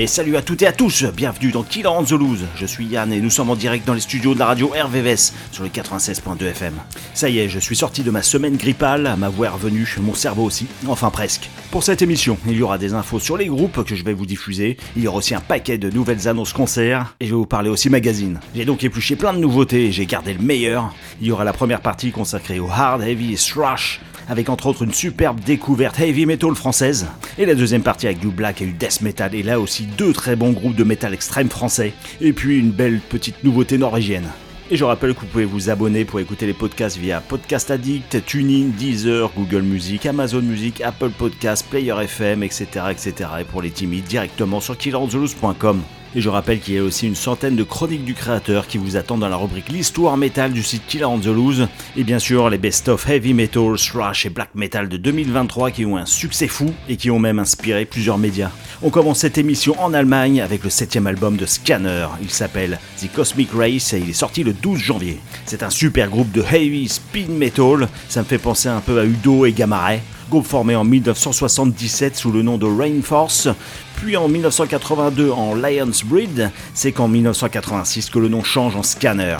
Et salut à toutes et à tous, bienvenue dans Killer on the Loose. Je suis Yann et nous sommes en direct dans les studios de la radio RVVS sur le 96.2 FM. Ça y est, je suis sorti de ma semaine grippale, ma voix est revenue, mon cerveau aussi, enfin presque. Pour cette émission, il y aura des infos sur les groupes que je vais vous diffuser, il y aura aussi un paquet de nouvelles annonces concerts et je vais vous parler aussi magazine. J'ai donc épluché plein de nouveautés et j'ai gardé le meilleur. Il y aura la première partie consacrée au hard, heavy et thrash avec entre autres une superbe découverte heavy metal française, et la deuxième partie avec du black et du death metal, et là aussi deux très bons groupes de metal extrême français, et puis une belle petite nouveauté norvégienne. Et je rappelle que vous pouvez vous abonner pour écouter les podcasts via Podcast Addict, TuneIn, Deezer, Google Music, Amazon Music, Apple Podcasts, Player FM, etc. etc. Et pour les timides, directement sur killerzolos.com. Et je rappelle qu'il y a aussi une centaine de chroniques du créateur qui vous attendent dans la rubrique L'histoire métal du site Killer on the Loose. Et bien sûr, les best-of heavy metal, thrash et black metal de 2023 qui ont un succès fou et qui ont même inspiré plusieurs médias. On commence cette émission en Allemagne avec le septième album de Scanner. Il s'appelle The Cosmic Race et il est sorti le 12 janvier. C'est un super groupe de heavy speed metal. Ça me fait penser un peu à Udo et Gamma Ray groupe formé en 1977 sous le nom de Rainforce, puis en 1982 en Lions Breed, c'est qu'en 1986 que le nom change en Scanner.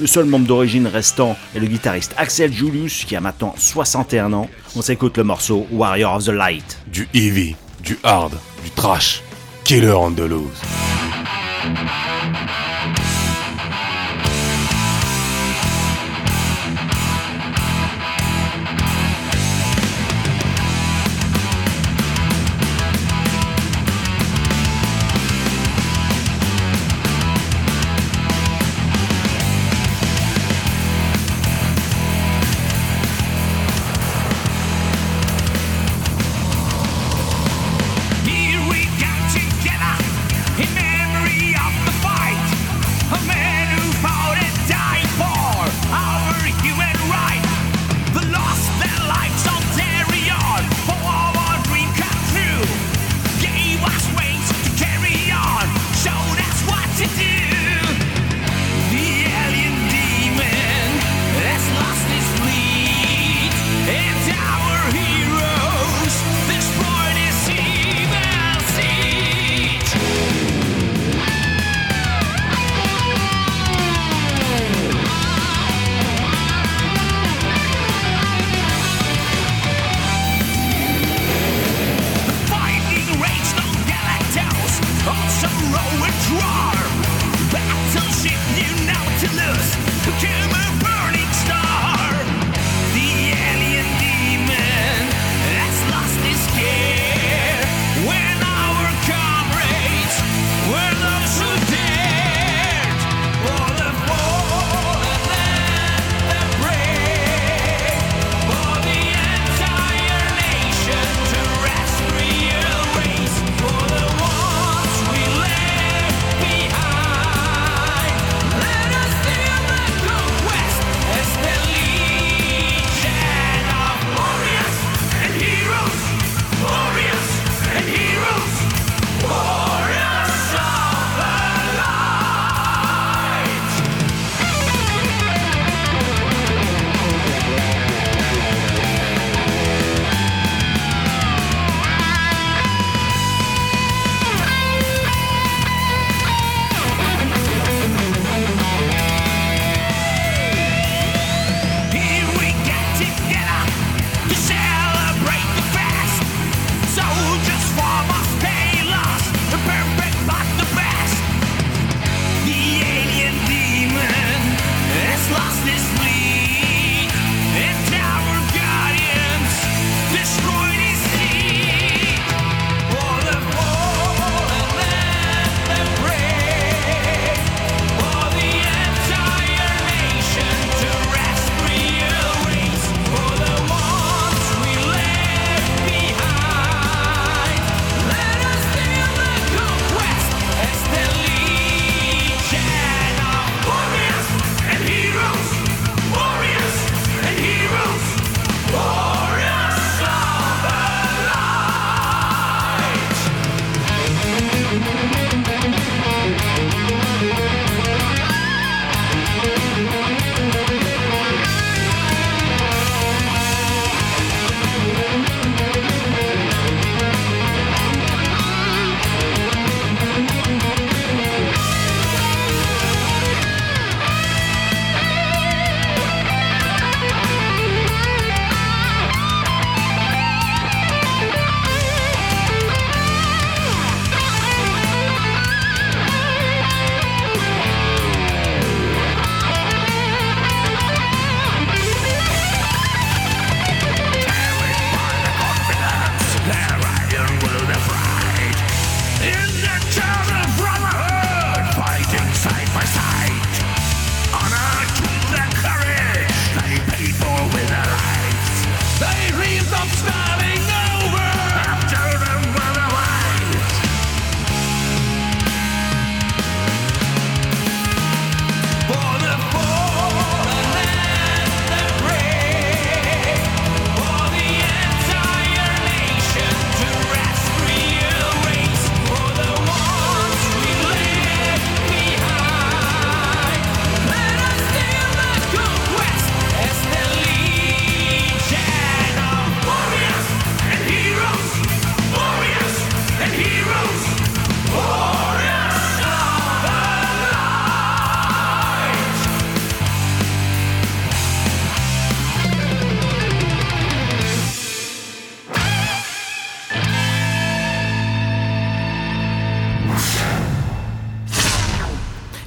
Le seul membre d'origine restant est le guitariste Axel Julius qui a maintenant 61 ans. On s'écoute le morceau Warrior of the Light. Du heavy, du hard, du trash. Killer on the loose.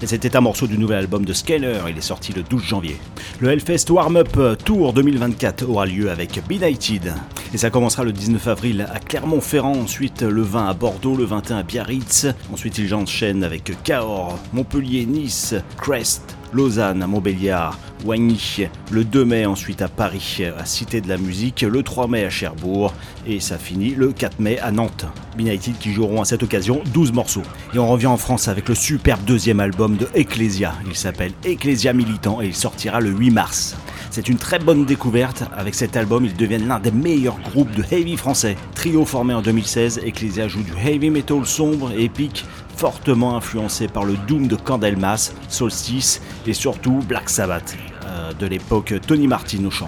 Et c'était un morceau du nouvel album de Scaler, il est sorti le 12 janvier. Le Hellfest Warm-Up Tour 2024 aura lieu avec Benighted. Et ça commencera le 19 avril à Clermont-Ferrand, ensuite le 20 à Bordeaux, le 21 à Biarritz. Ensuite ils enchaînent avec Cahors, Montpellier, Nice, Crest, Lausanne, Montbéliard, Wagny, le 2 mai ensuite à Paris, à Cité de la Musique, le 3 mai à Cherbourg et ça finit le 4 mai à Nantes. Benighted qui joueront à cette occasion 12 morceaux. Et on revient en France avec le superbe deuxième album de Ecclesia. Il s'appelle Ecclesia Militant et il sortira le 8 mars. C'est une très bonne découverte. Avec cet album, ils deviennent l'un des meilleurs groupes de heavy français. Trio formé en 2016, Ecclesia joue du heavy metal sombre et épique fortement influencé par le Doom de Candlemas, Solstice et surtout Black Sabbath euh, de l'époque Tony Martin au chant.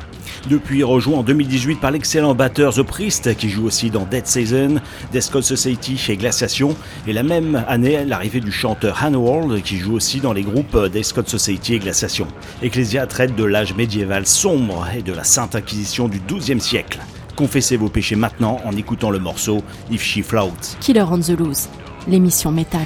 Depuis rejoint en 2018 par l'excellent batteur The Priest qui joue aussi dans Dead Season, Death Society et Glaciation et la même année l'arrivée du chanteur World qui joue aussi dans les groupes Death Society et Glaciation. Ecclesia traite de l'âge médiéval sombre et de la Sainte Inquisition du XIIe siècle. Confessez vos péchés maintenant en écoutant le morceau If She Floats. Killer on the Loose l'émission Métal.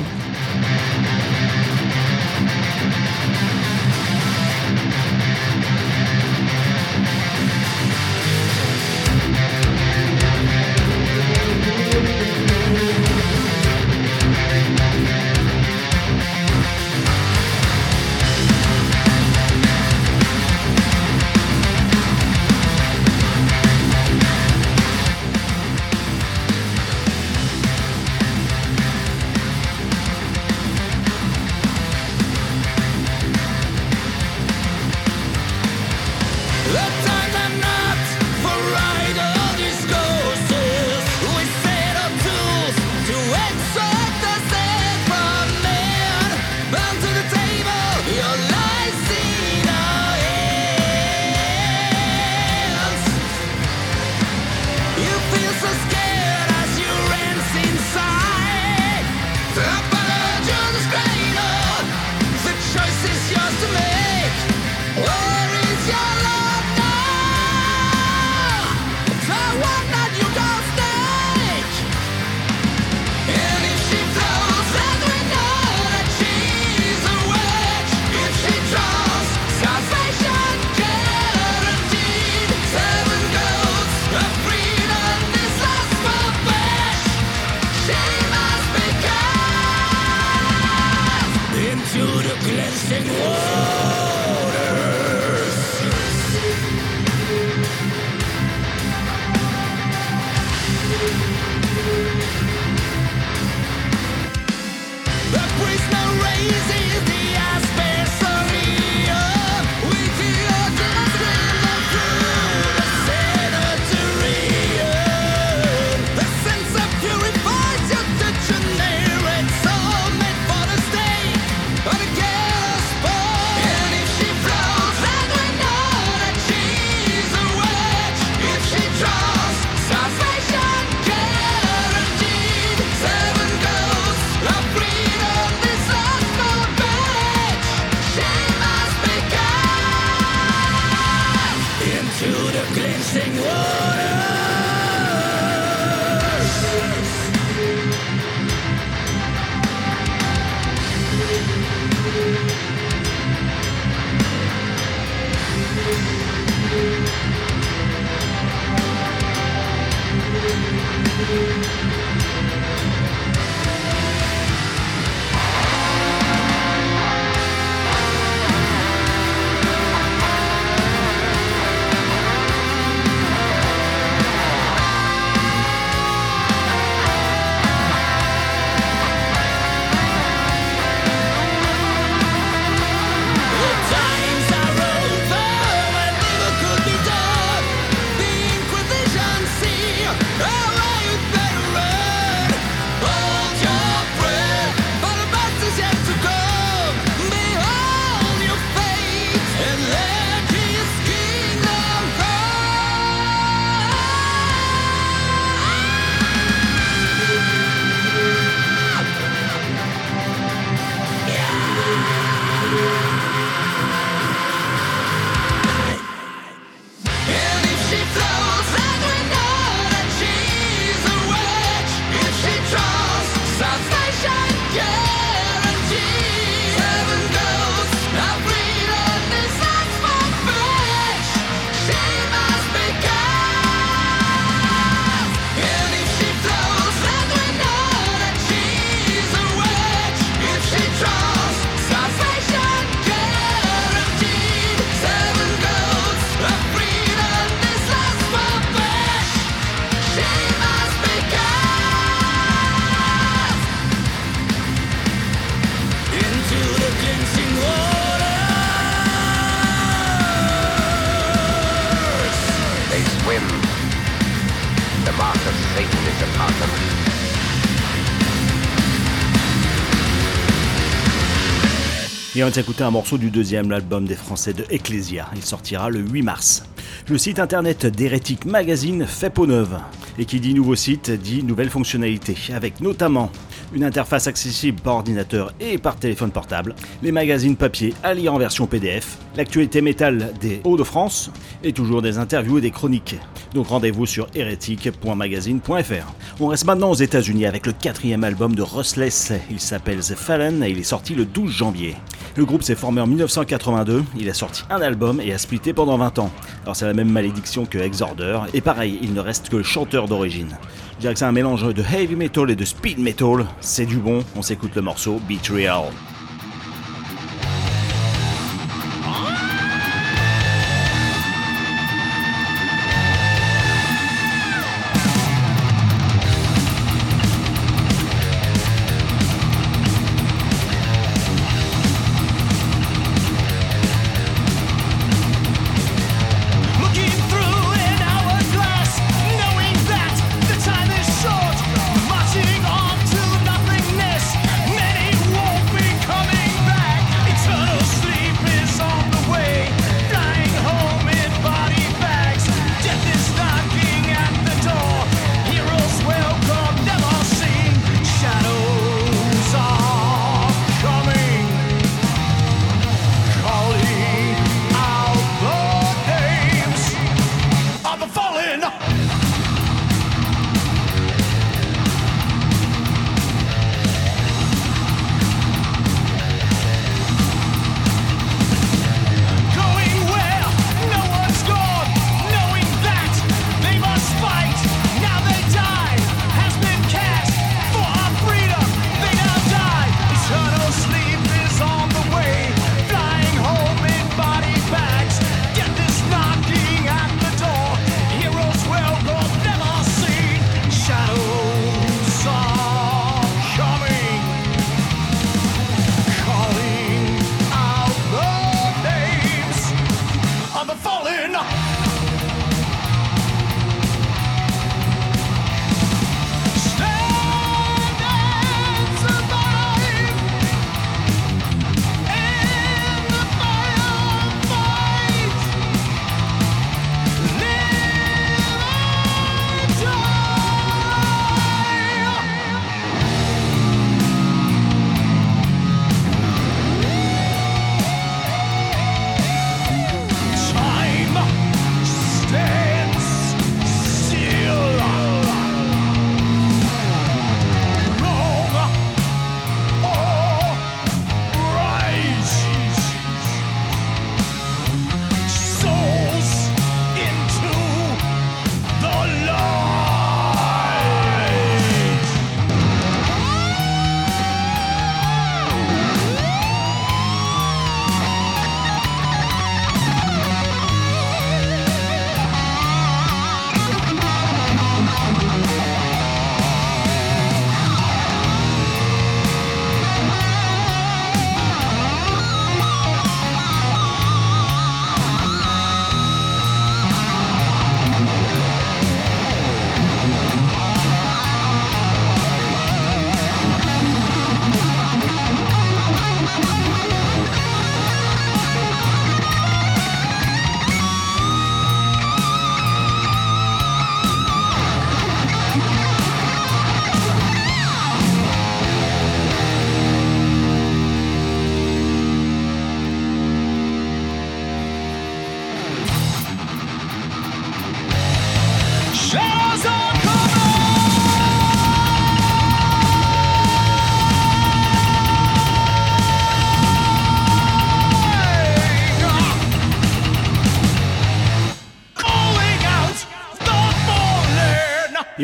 Et on va s'écouter un morceau du deuxième album des Français de Ecclesia. Il sortira le 8 mars. Le site internet d'Hérétique Magazine fait peau neuve. Et qui dit nouveau site dit nouvelles fonctionnalités, avec notamment une interface accessible par ordinateur et par téléphone portable, les magazines papier à lire en version PDF, l'actualité métal des Hauts-de-France et toujours des interviews et des chroniques. Donc rendez-vous sur hérétique.magazine.fr. On reste maintenant aux États-Unis avec le quatrième album de Rustless. Il s'appelle The Fallen et il est sorti le 12 janvier. Le groupe s'est formé en 1982, il a sorti un album et a splitté pendant 20 ans. Alors c'est la même malédiction que Exorder, et pareil, il ne reste que le chanteur d'origine. Je dirais que c'est un mélange de heavy metal et de speed metal, c'est du bon, on s'écoute le morceau Betrayal.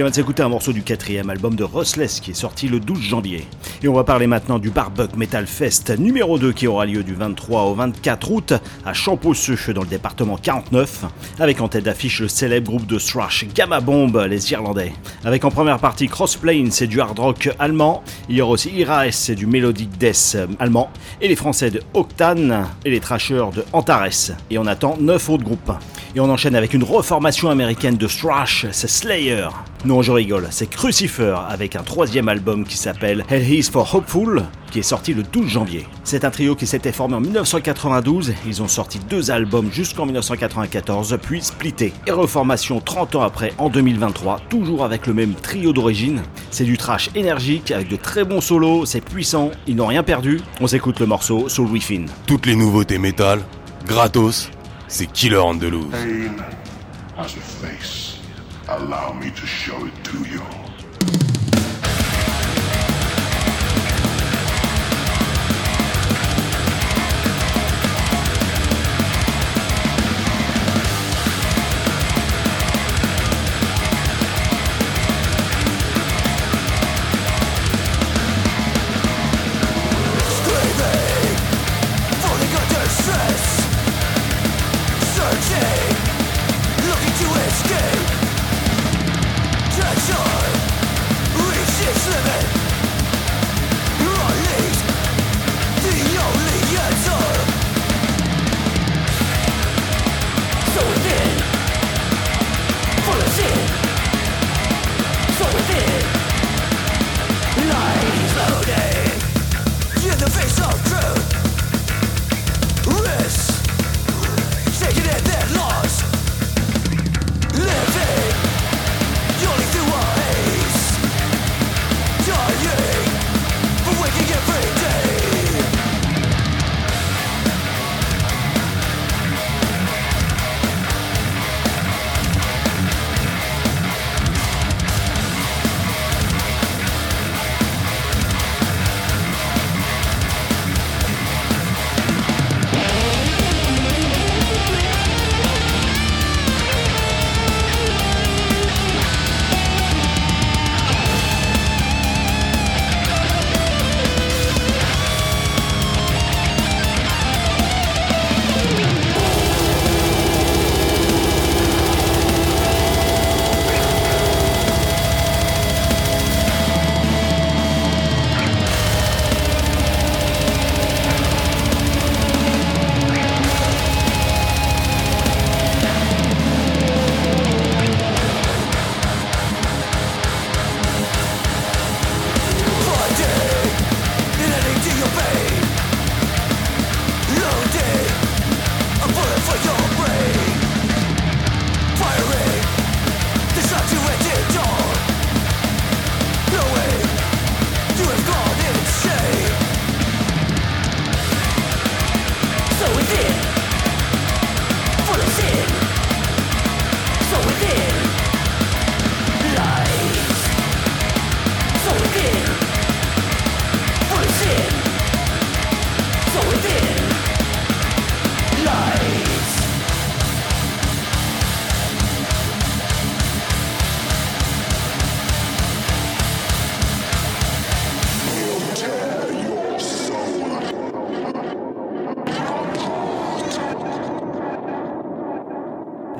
On va s'écouter un morceau du quatrième album de Rustless qui est sorti le 12 janvier. Et on va parler maintenant du Barbug Metal Fest numéro 2 qui aura lieu du 23 au 24 août à Champosseux dans le département 49, avec en tête d'affiche le célèbre groupe de thrash Gamma Bomb, les Irlandais. Avec en première partie Crossplane, c'est du hard rock allemand. Il y aura aussi Iraes, c'est du melodic death allemand. Et les Français de Octane et les Trashers de Antares. Et on attend 9 autres groupes. Et on enchaîne avec une reformation américaine de thrash, c'est Slayer. Non, je rigole, c'est Crucifer avec un troisième album qui s'appelle Hell Is for Hopeful, qui est sorti le 12 janvier. C'est un trio qui s'était formé en 1992, ils ont sorti deux albums jusqu'en 1994, puis splitté. Et reformation 30 ans après, en 2023, toujours avec le même trio d'origine. C'est du trash énergique avec de très bons solos, c'est puissant, ils n'ont rien perdu. On s'écoute le morceau Soul Within. Toutes les nouveautés métal, gratos, c'est Killer Loose. Pain has a face. Allow me to show it to you.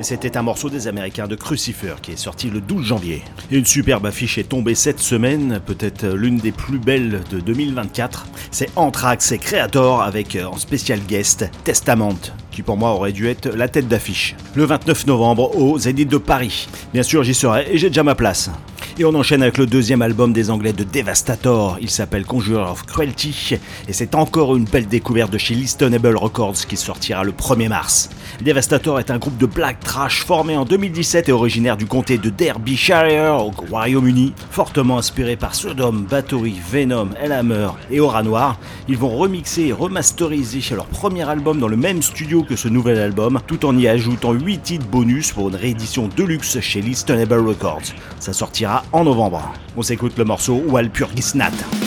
C'était un morceau des Américains de Crucifer qui est sorti le 12 janvier. Une superbe affiche est tombée cette semaine, peut-être l'une des plus belles de 2024. C'est Anthrax et Creator avec euh, en spécial guest Testament, qui pour moi aurait dû être la tête d'affiche. Le 29 novembre au Zénith de Paris. Bien sûr, j'y serai et j'ai déjà ma place. Et on enchaîne avec le deuxième album des Anglais de Devastator. Il s'appelle Conjurer of Cruelty. Et c'est encore une belle découverte de chez Listenable Records qui sortira le 1er mars. Devastator est un groupe de black trash formé en 2017 et originaire du comté de Derbyshire au Royaume-Uni. Fortement inspiré par Sodom, Bathory, Venom, Hellhammer et Aura Noir, ils vont remixer et remasteriser leur premier album dans le même studio que ce nouvel album, tout en y ajoutant 8 titres bonus pour une réédition deluxe chez Listenable Records. En novembre. On s'écoute le morceau Walpurgisnacht.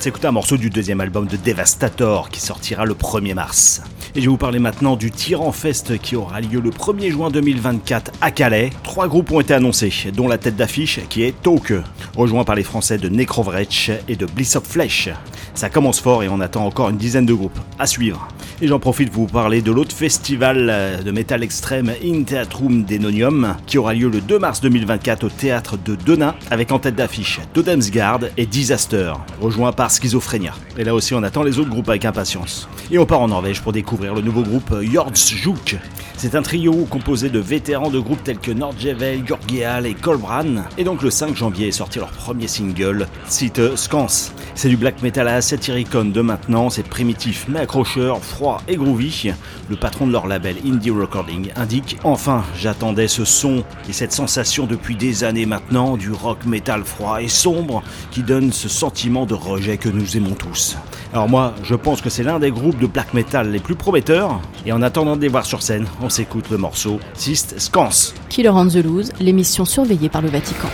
Va s'écouter un morceau du deuxième album de Devastator qui sortira le 1er mars. Et je vais vous parler maintenant du Tyran Fest qui aura lieu le 1er juin 2024 à Calais. Trois groupes ont été annoncés, dont la tête d'affiche qui est Toke, rejoint par les Français de Necrovretch et de Bliss of Flesh. Ça commence fort et on attend encore une dizaine de groupes à suivre. Et j'en profite pour vous parler de l'autre festival de métal extrême In Theatrum Denonium qui aura lieu le 2 mars 2024 au théâtre de Denain avec en tête d'affiche Todemsgard et Disaster, rejoint par Schizophrénia. Et là aussi on attend les autres groupes avec impatience. Et on part en Norvège pour découvrir le nouveau groupe Jordsjuk. C'est un trio composé de vétérans de groupes tels que Nordjevel, Jorgeal et Kolbran. Et donc le 5 janvier est sorti leur premier single, Cite Scans. C'est du black metal à satyricon de maintenant, c'est primitif mais accrocheur, froid et groovy. Le patron de leur label Indie Recording indique Enfin, j'attendais ce son et cette sensation depuis des années maintenant, du rock metal froid et sombre qui donne ce sentiment de rejet que nous aimons tous. Alors moi, je pense que c'est l'un des groupes de black metal les plus prometteurs. Et en attendant de les voir sur scène, s'écoute le morceau Sist Scans. Killer on the Loose, l'émission surveillée par le Vatican.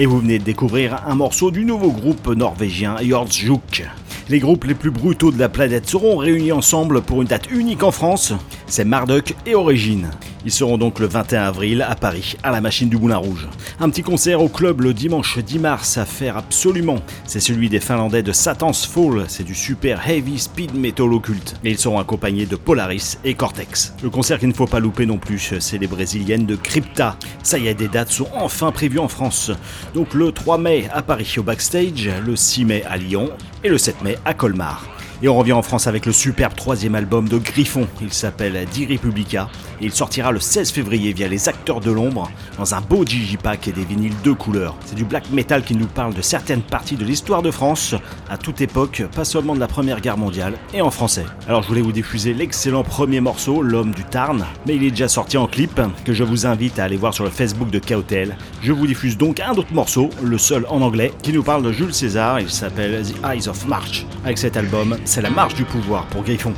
Et vous venez de découvrir un morceau du nouveau groupe norvégien Jordsjuk. Les groupes les plus brutaux de la planète seront réunis ensemble pour une date unique en France, c'est Marduk et Origine. Ils seront donc le 21 avril à Paris, à la machine du Moulin Rouge. Un petit concert au club le dimanche 10 mars à faire absolument. C'est celui des Finlandais de Satan's Fall, c'est du super heavy speed metal occulte. Et ils seront accompagnés de Polaris et Cortex. Le concert qu'il ne faut pas louper non plus, c'est les brésiliennes de Crypta. Ça y est, des dates sont enfin prévues en France. Donc le 3 mai à Paris au backstage, le 6 mai à Lyon et le 7 mai à Colmar. Et on revient en France avec le superbe troisième album de Griffon. Il s'appelle Die Republica et il sortira le 16 février via les Acteurs de l'Ombre dans un beau digipack et des vinyles de couleurs. C'est du black metal qui nous parle de certaines parties de l'histoire de France à toute époque, pas seulement de la Première Guerre mondiale et en français. Alors je voulais vous diffuser l'excellent premier morceau, L'homme du Tarn, mais il est déjà sorti en clip que je vous invite à aller voir sur le Facebook de Kautel. Je vous diffuse donc un autre morceau, le seul en anglais, qui nous parle de Jules César. Il s'appelle The Eyes of March. Avec cet album, c'est la marche du pouvoir pour Griffon.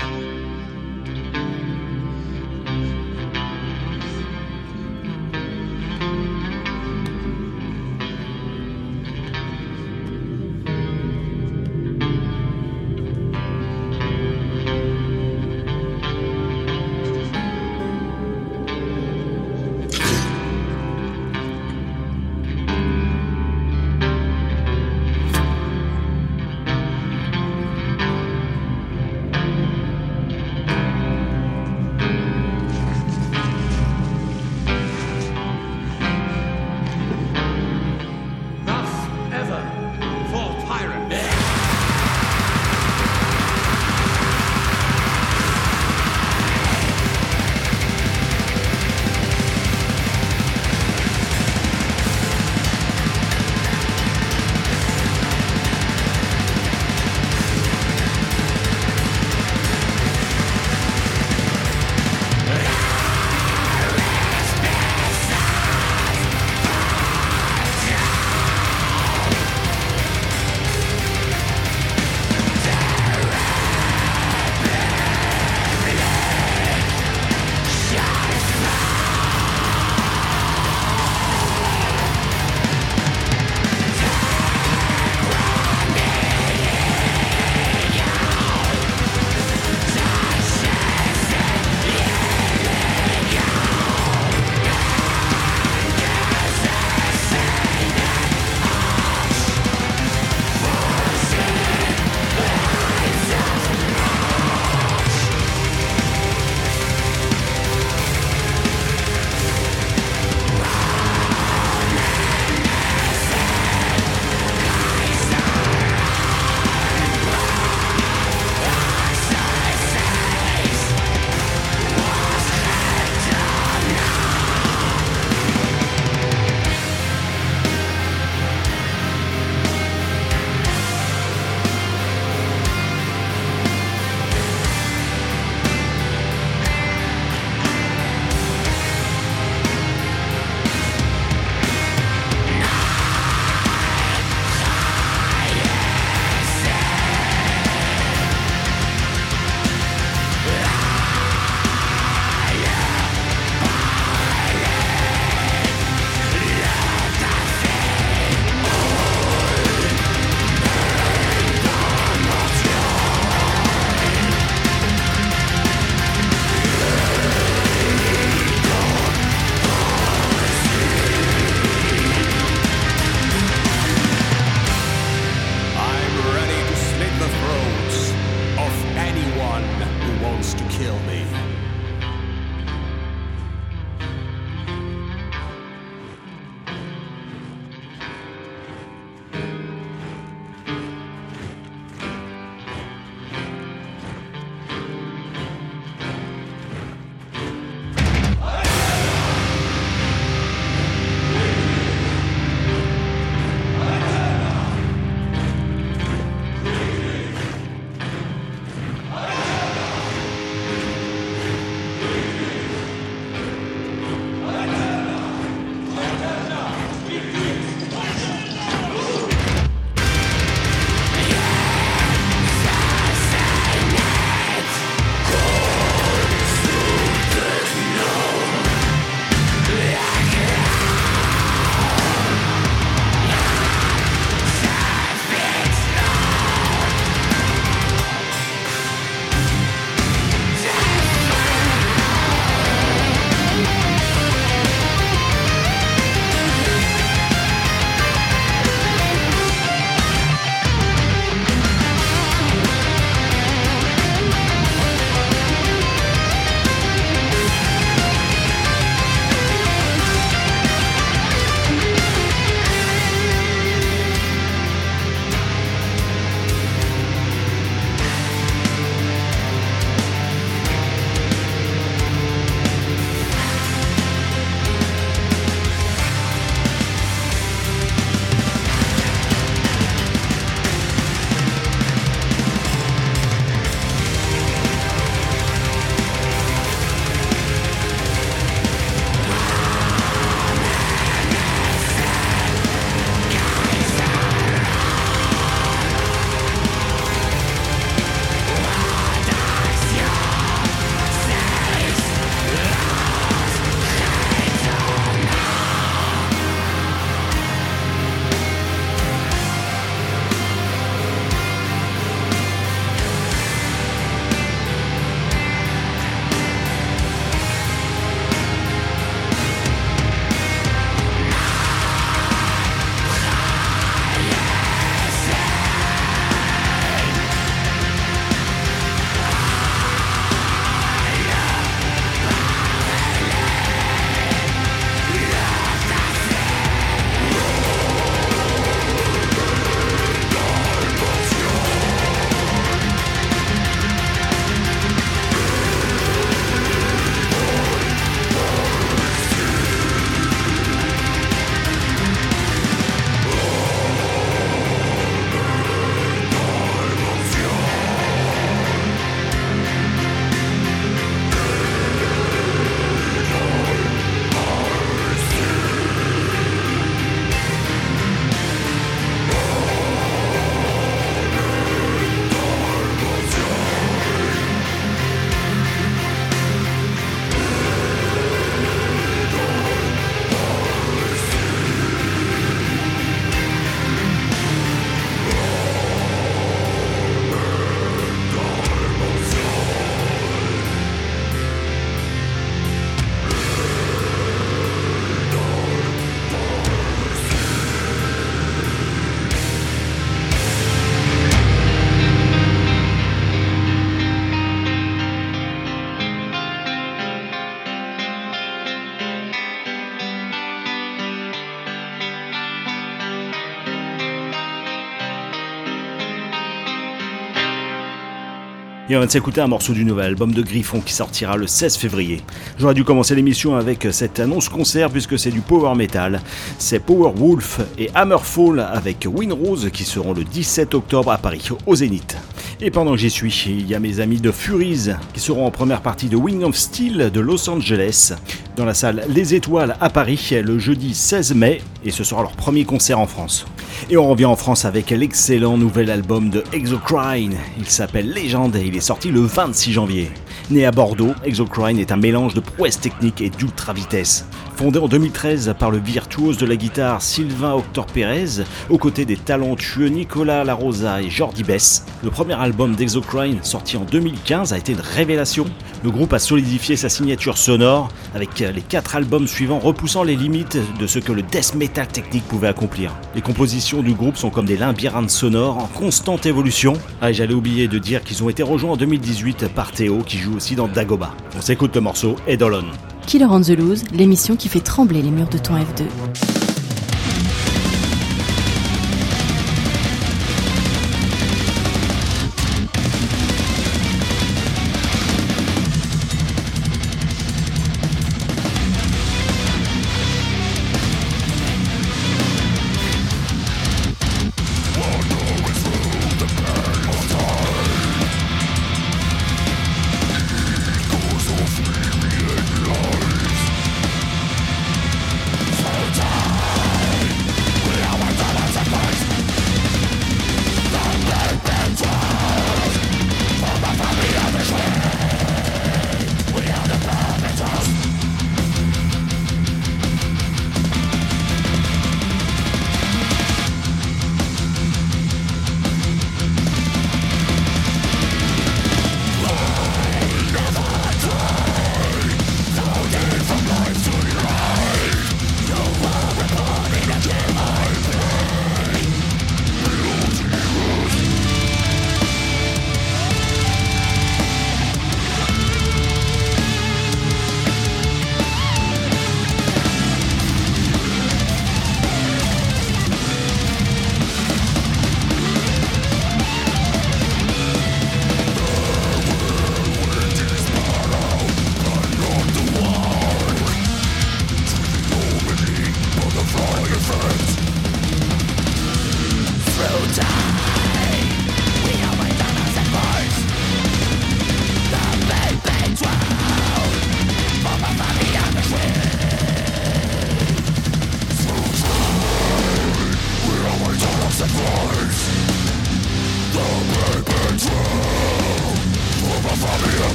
Et on va s'écouter un morceau du nouvel album de Griffon qui sortira le 16 février. J'aurais dû commencer l'émission avec cette annonce concert puisque c'est du power metal. C'est Power Wolf et Hammerfall avec Winrose qui seront le 17 octobre à Paris, au Zénith. Et pendant que j'y suis, il y a mes amis de Furies qui seront en première partie de Wing of Steel de Los Angeles dans la salle Les Étoiles à Paris le jeudi 16 mai et ce sera leur premier concert en France. Et on revient en France avec l'excellent nouvel album de Exocrine. Il s'appelle Légende et il est sorti le 26 janvier. Né à Bordeaux, Exocrine est un mélange de prouesse technique et d'ultra vitesse. Fondé en 2013 par le virtuose de la guitare Sylvain Octor Pérez, aux côtés des talentueux Nicolas Larosa et Jordi Bess, le premier album d'Exocrine, sorti en 2015, a été une révélation. Le groupe a solidifié sa signature sonore, avec les quatre albums suivants repoussant les limites de ce que le death metal technique pouvait accomplir. Les compositions du groupe sont comme des labyrinthes sonores en constante évolution. Ah, j'allais oublier de dire qu'ils ont été rejoints en 2018 par Théo, qui joue aussi dans Dagoba. On s'écoute le morceau Eidolon. Killer on the Loose, l'émission qui fait trembler les murs de ton F2.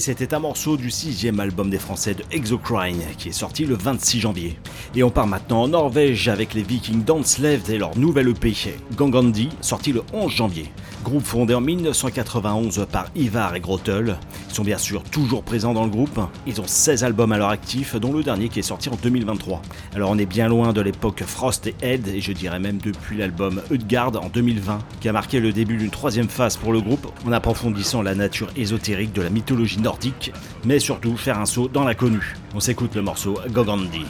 Et c'était un morceau du sixième album des Français de Exocrine qui est sorti le 26 janvier. Et on part maintenant en Norvège avec les Vikings Dansleved et leur nouvelle EP Gangandi sorti le 11 janvier. Groupe fondé en 1991 par Ivar et Grottel. Ils sont bien sûr toujours présents dans le groupe. Ils ont 16 albums à leur actif, dont le dernier qui est sorti en 2023. Alors on est bien loin de l'époque Frost et Head, et je dirais même depuis l'album Utgard en 2020, qui a marqué le début d'une troisième phase pour le groupe, en approfondissant la nature ésotérique de la mythologie nordique, mais surtout faire un saut dans l'inconnu. On s'écoute le morceau Gogandi.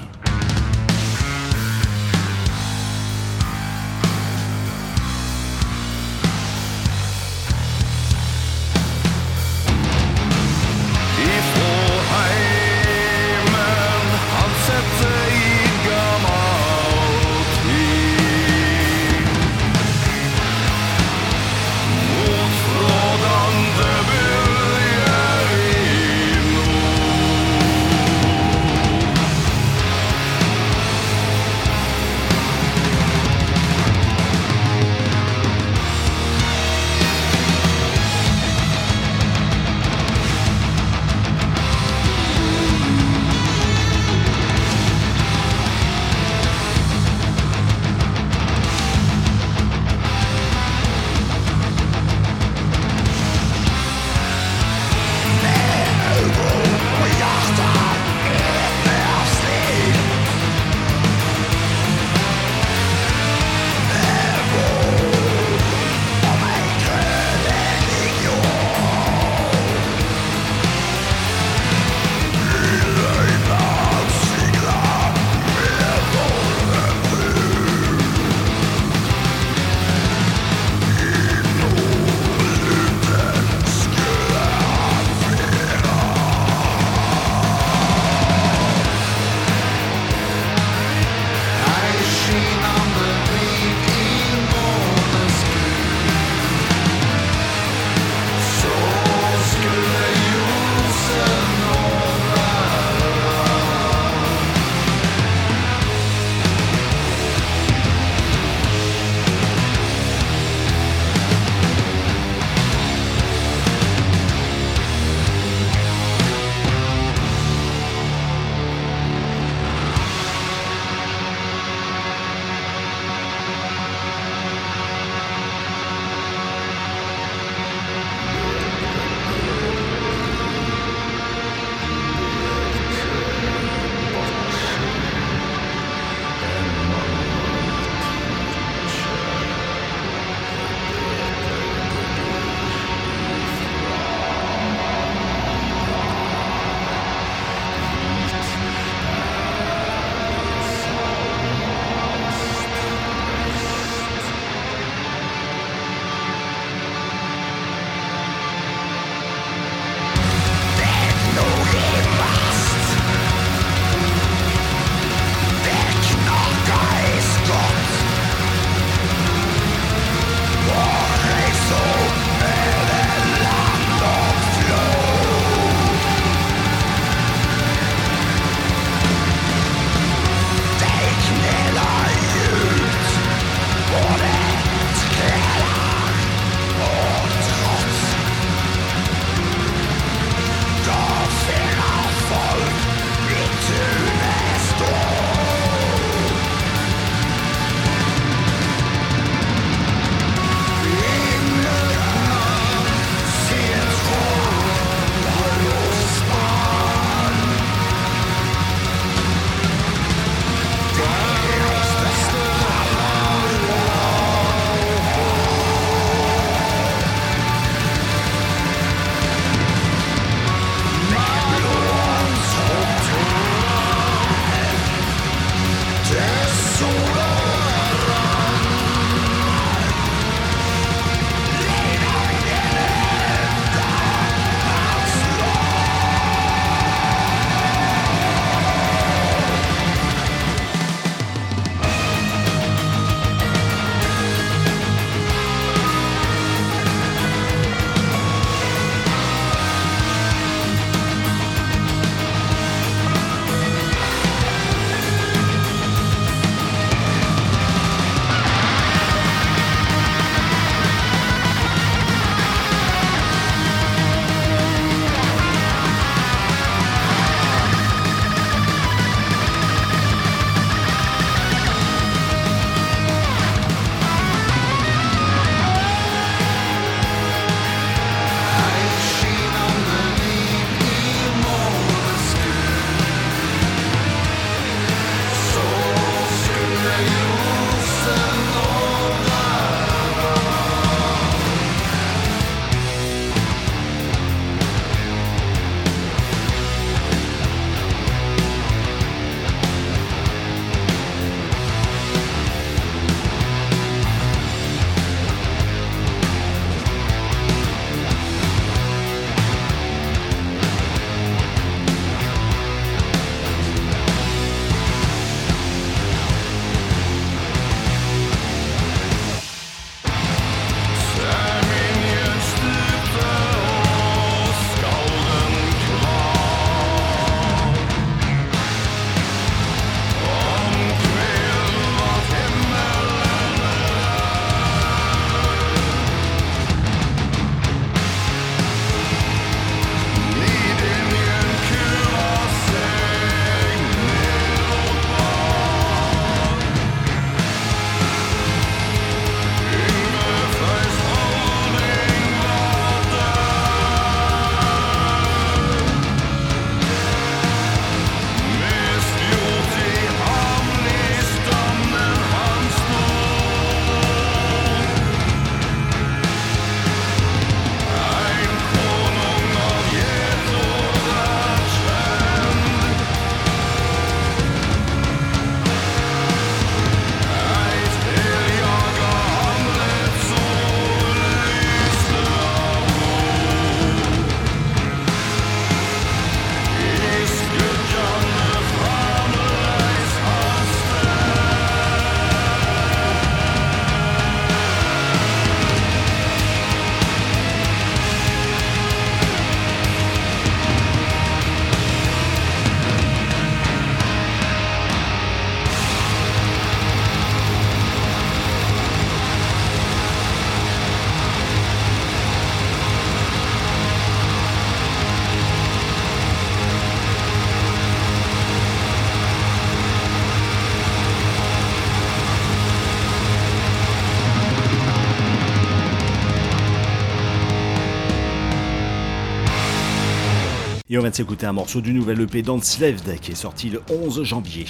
On vient de s'écouter un morceau du nouvel EP d'Enslaved qui est sorti le 11 janvier.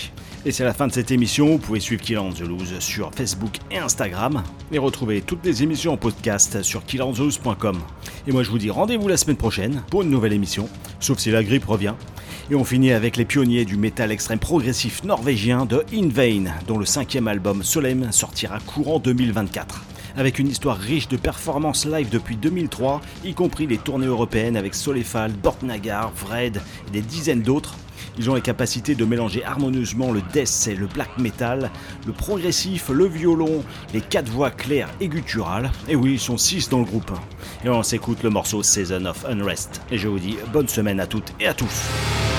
Et c'est la fin de cette émission, vous pouvez suivre Kill on the Loose sur Facebook et Instagram et retrouver toutes les émissions en podcast sur killandtheloose.com. Et moi je vous dis rendez-vous la semaine prochaine pour une nouvelle émission, sauf si la grippe revient. Et on finit avec les pionniers du métal extrême progressif norvégien de In Vain, dont le cinquième album Solem sortira courant 2024 avec une histoire riche de performances live depuis 2003, y compris les tournées européennes avec Solefal, Bortnagar, Vred et des dizaines d'autres. Ils ont les capacités de mélanger harmonieusement le death et le black metal, le progressif, le violon, les quatre voix claires et gutturales. Et oui, ils sont six dans le groupe. Et on s'écoute le morceau Season of Unrest. Et je vous dis bonne semaine à toutes et à tous.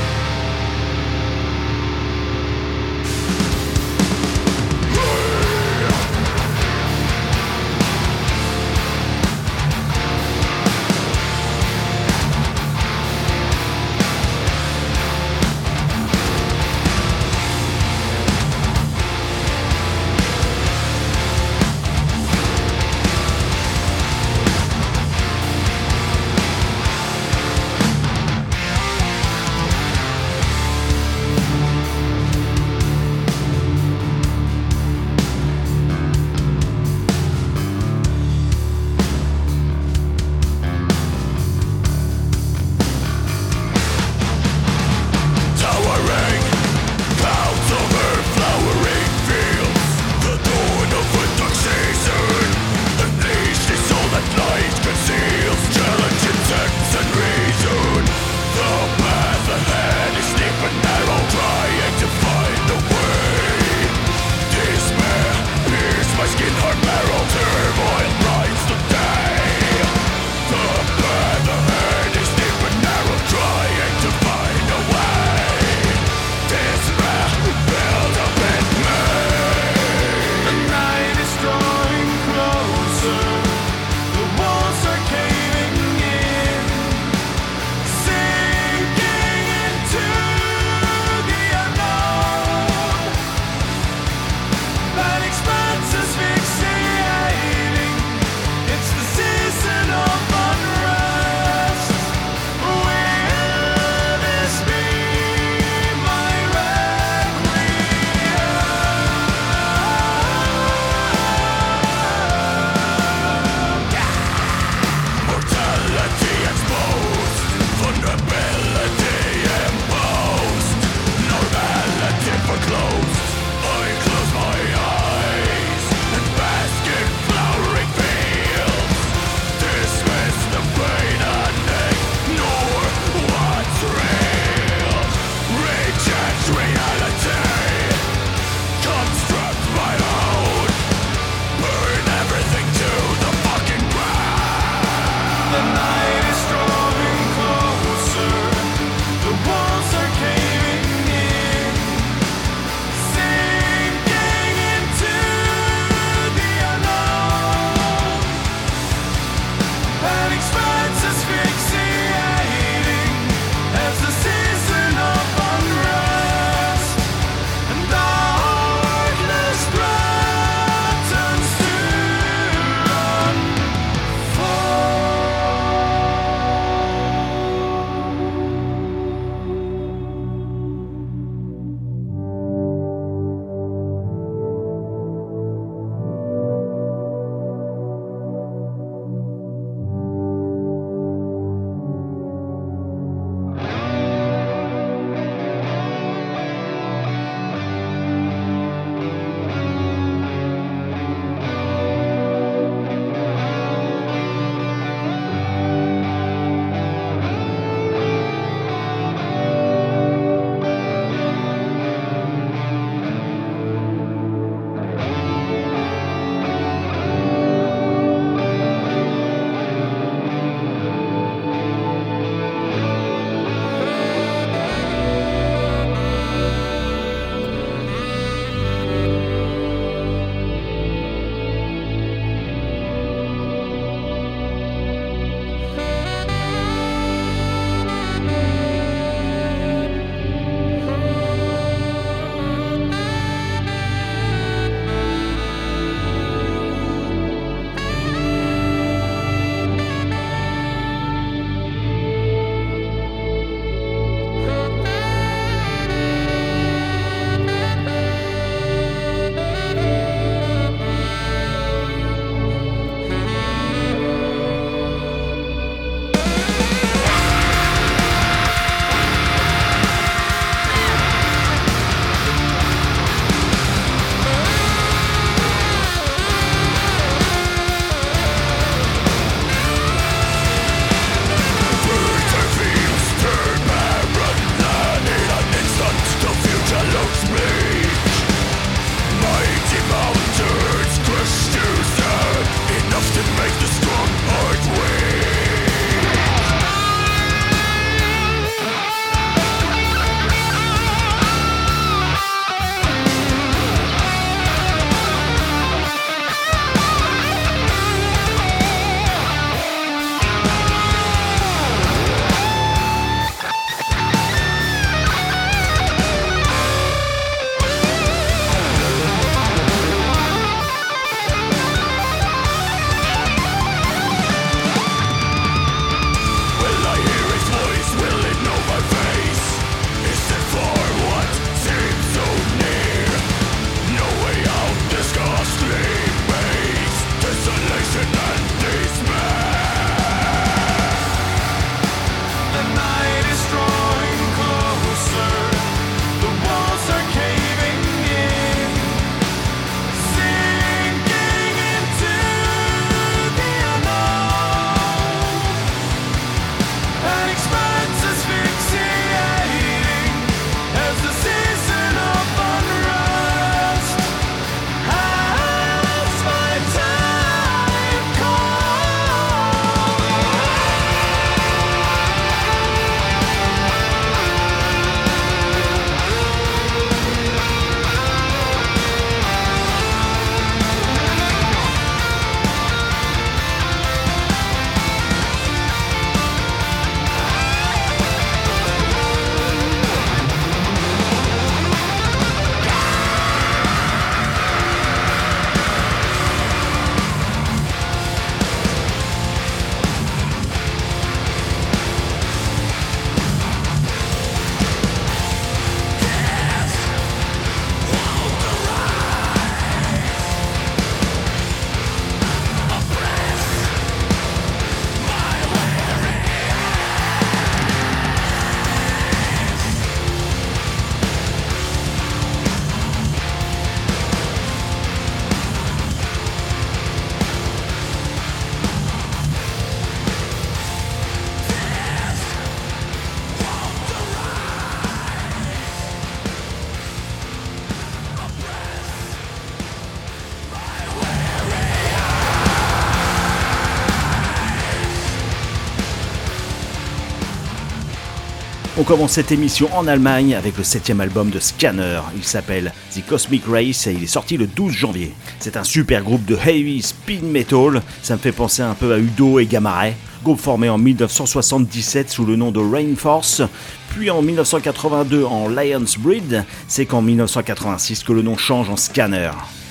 On commence cette émission en Allemagne avec le septième album de Scanner. Il s'appelle The Cosmic Race et il est sorti le 12 janvier. C'est un super groupe de heavy speed metal. Ça me fait penser un peu à Udo et Gamma. Groupe formé en 1977 sous le nom de Rainforce, puis en 1982 en Lions Breed, c'est qu'en 1986 que le nom change en Scanner.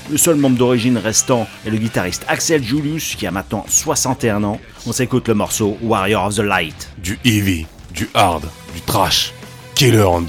Le seul membre d'origine restant est le guitariste Axel Julius qui a maintenant 61 ans. On s'écoute le morceau Warrior of the Light. Du heavy, du hard, trash. Killer on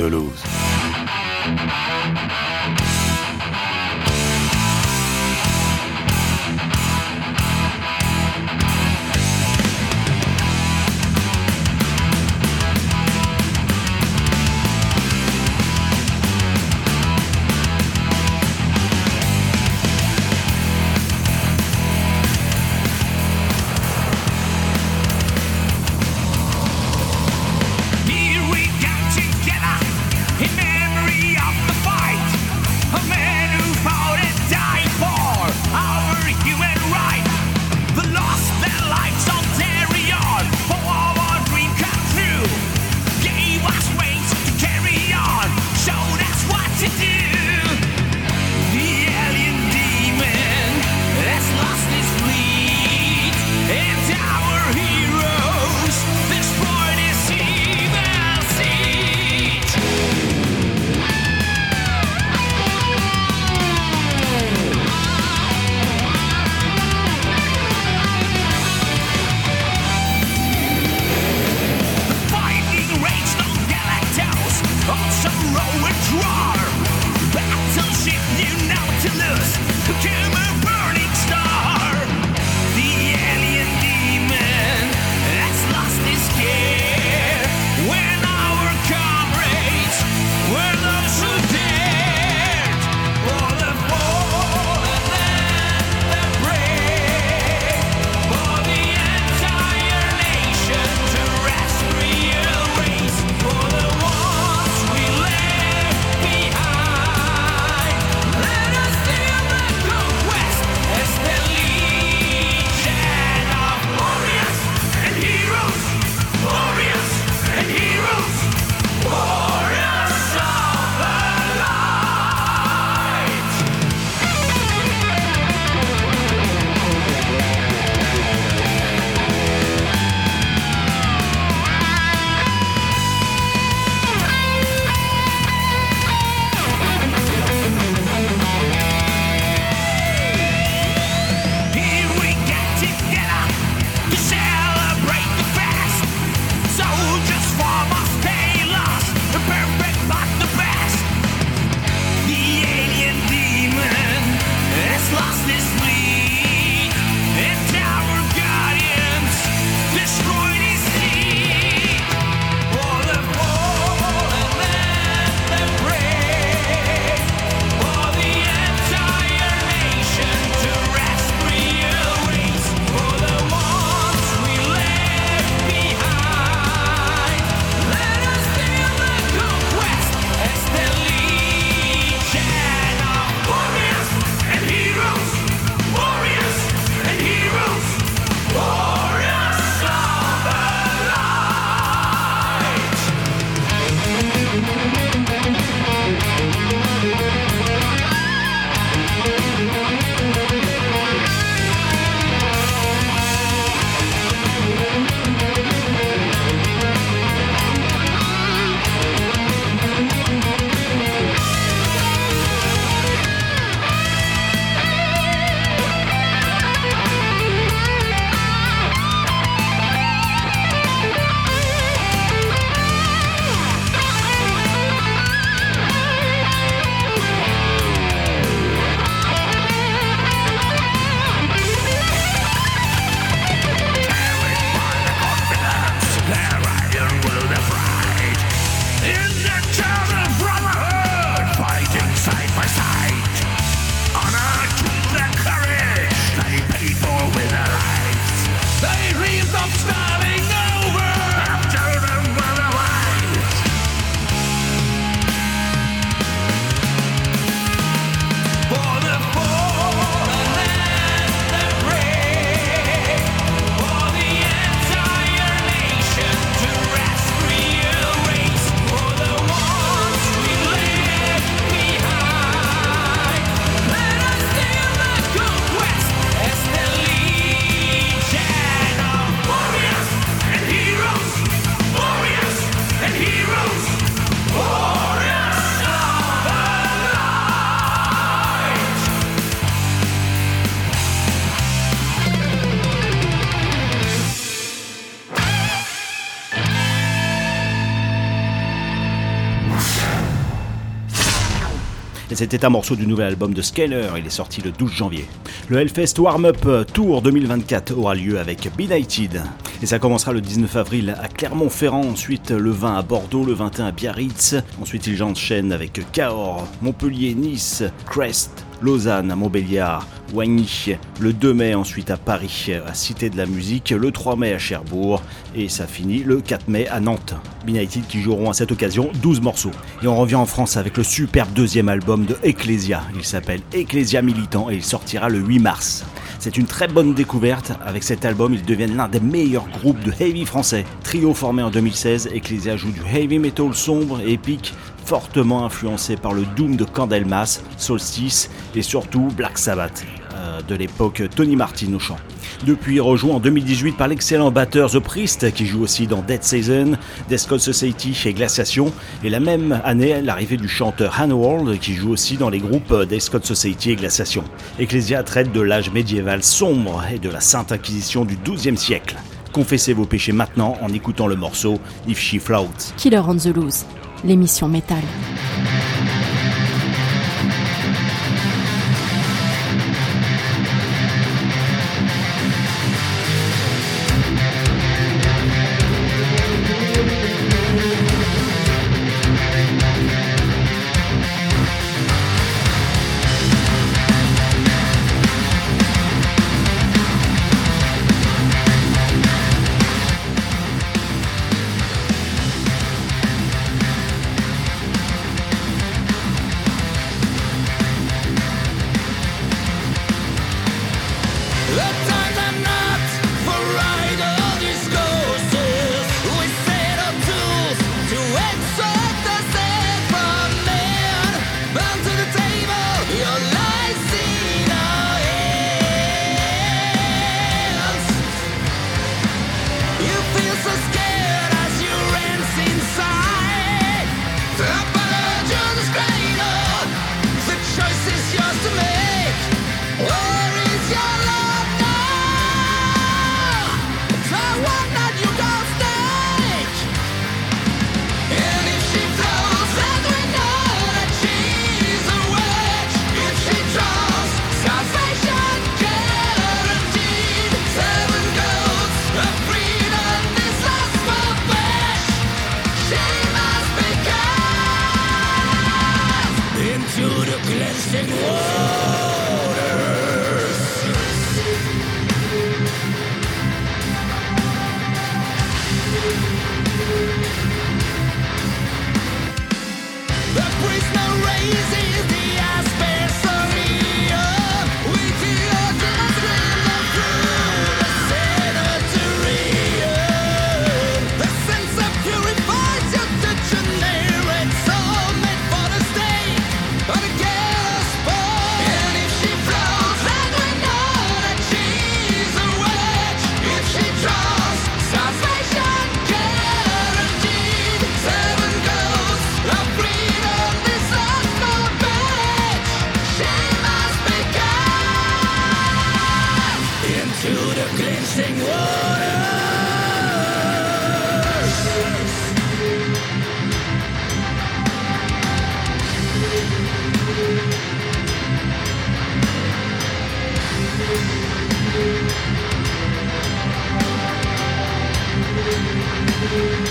C'était un morceau du nouvel album de Scaler, il est sorti le 12 janvier. Le Hellfest Warm-Up Tour 2024 aura lieu avec Benighted. Et ça commencera le 19 avril à Clermont-Ferrand, ensuite le 20 à Bordeaux, le 21 à Biarritz. Ensuite ils enchaînent avec Cahors, Montpellier, Nice, Crest, Lausanne, Montbéliard, Wagny, le 2 mai ensuite à Paris, à Cité de la Musique, le 3 mai à Cherbourg, et ça finit le 4 mai à Nantes. Benighted qui joueront à cette occasion 12 morceaux. Et on revient en France avec le superbe deuxième album de Ecclesia. Il s'appelle Ecclesia Militant et il sortira le 8 mars. C'est une très bonne découverte. Avec cet album, ils deviennent l'un des meilleurs groupes de heavy français. Trio formé en 2016, Ecclesia joue du heavy metal sombre et épique, fortement influencé par le doom de Candlemas, Solstice et surtout Black Sabbath euh, de l'époque Tony Martin au chant. Depuis rejoint en 2018 par l'excellent batteur The Priest qui joue aussi dans Dead Season, Death Society et Glaciation et la même année l'arrivée du chanteur Hanworld qui joue aussi dans les groupes Death Society et Glaciation. Ecclesia traite de l'âge médiéval sombre et de la Sainte Inquisition du XIIe siècle. Confessez vos péchés maintenant en écoutant le morceau If She Floats. Killer on the Loose, l'émission métal.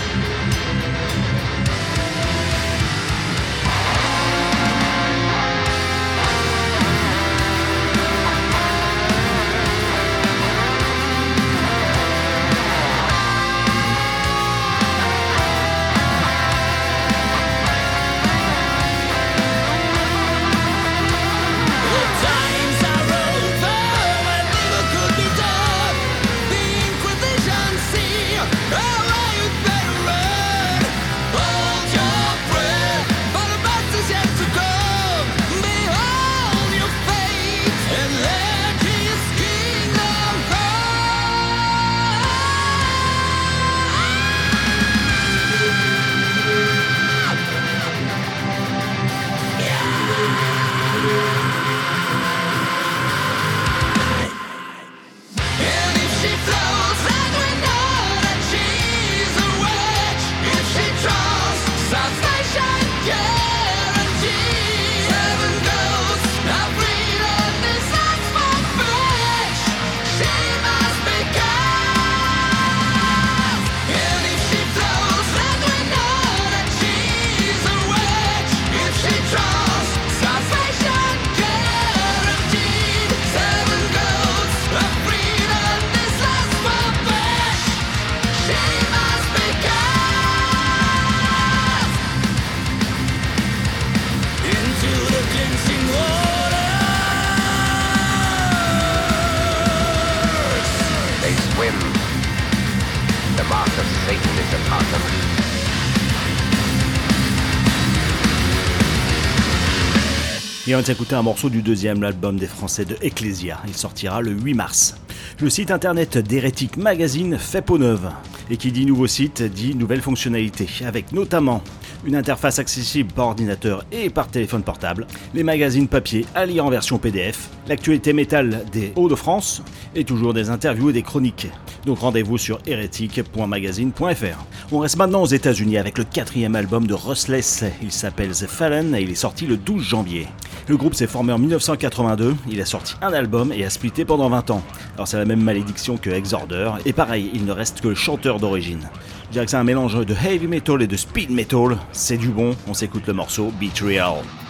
The times Et on va écouter un morceau du deuxième album des Français de Ecclesia. Il sortira le 8 mars. Le site internet d'Hérétique Magazine fait peau neuve. Et qui dit nouveau site dit nouvelle fonctionnalité, avec notamment une interface accessible par ordinateur et par téléphone portable, les magazines papier à lire en version PDF, l'actualité métal des Hauts-de-France et toujours des interviews et des chroniques. Donc rendez-vous sur hérétique.magazine.fr. On reste maintenant aux États-Unis avec le quatrième album de Rustless. Il s'appelle The Fallen et il est sorti le 12 janvier. Le groupe s'est formé en 1982, il a sorti un album et a splitté pendant 20 ans. Alors c'est la même malédiction que Exorder, et pareil, il ne reste que le chanteur d'origine. Je dirais que c'est un mélange de heavy metal et de speed metal, c'est du bon, on s'écoute le morceau Betrayal. Looking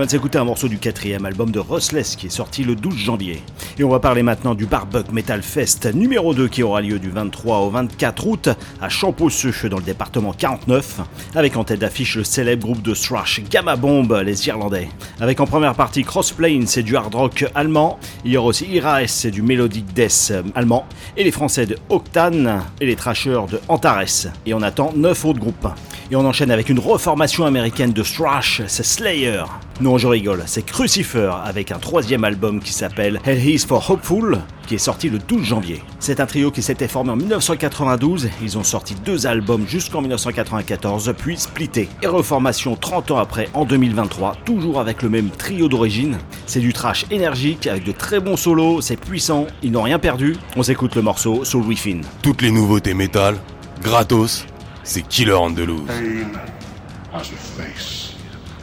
on va s'écouter un morceau du quatrième album de Rustless qui est sorti le 12 janvier. Et on va parler maintenant du Barbug Metal Fest numéro 2 qui aura lieu du 23 au 24 août à Champeau-Seux dans le département 49, avec en tête d'affiche le célèbre groupe de thrash Gamma Bomb, les Irlandais. Avec en première partie Crossplane, c'est du hard rock allemand. Il y aura aussi Iraes, c'est du melodic death allemand. Et les Français de Octane et les trashers de Antares. Et on attend 9 autres groupes. Et on enchaîne avec une reformation américaine de thrash, c'est Slayer. Non, je rigole, c'est Crucifer avec un troisième album qui s'appelle Hell Is for Hopeful, qui est sorti le 12 janvier. C'est un trio qui s'était formé en 1992, ils ont sorti deux albums jusqu'en 1994, puis splitté. Et reformation 30 ans après, en 2023, toujours avec le même trio d'origine. C'est du trash énergique avec de très bons solos, c'est puissant, ils n'ont rien perdu. On s'écoute le morceau Soul Within. Toutes les nouveautés métal, gratos, c'est Killer Loose. Pain has a face.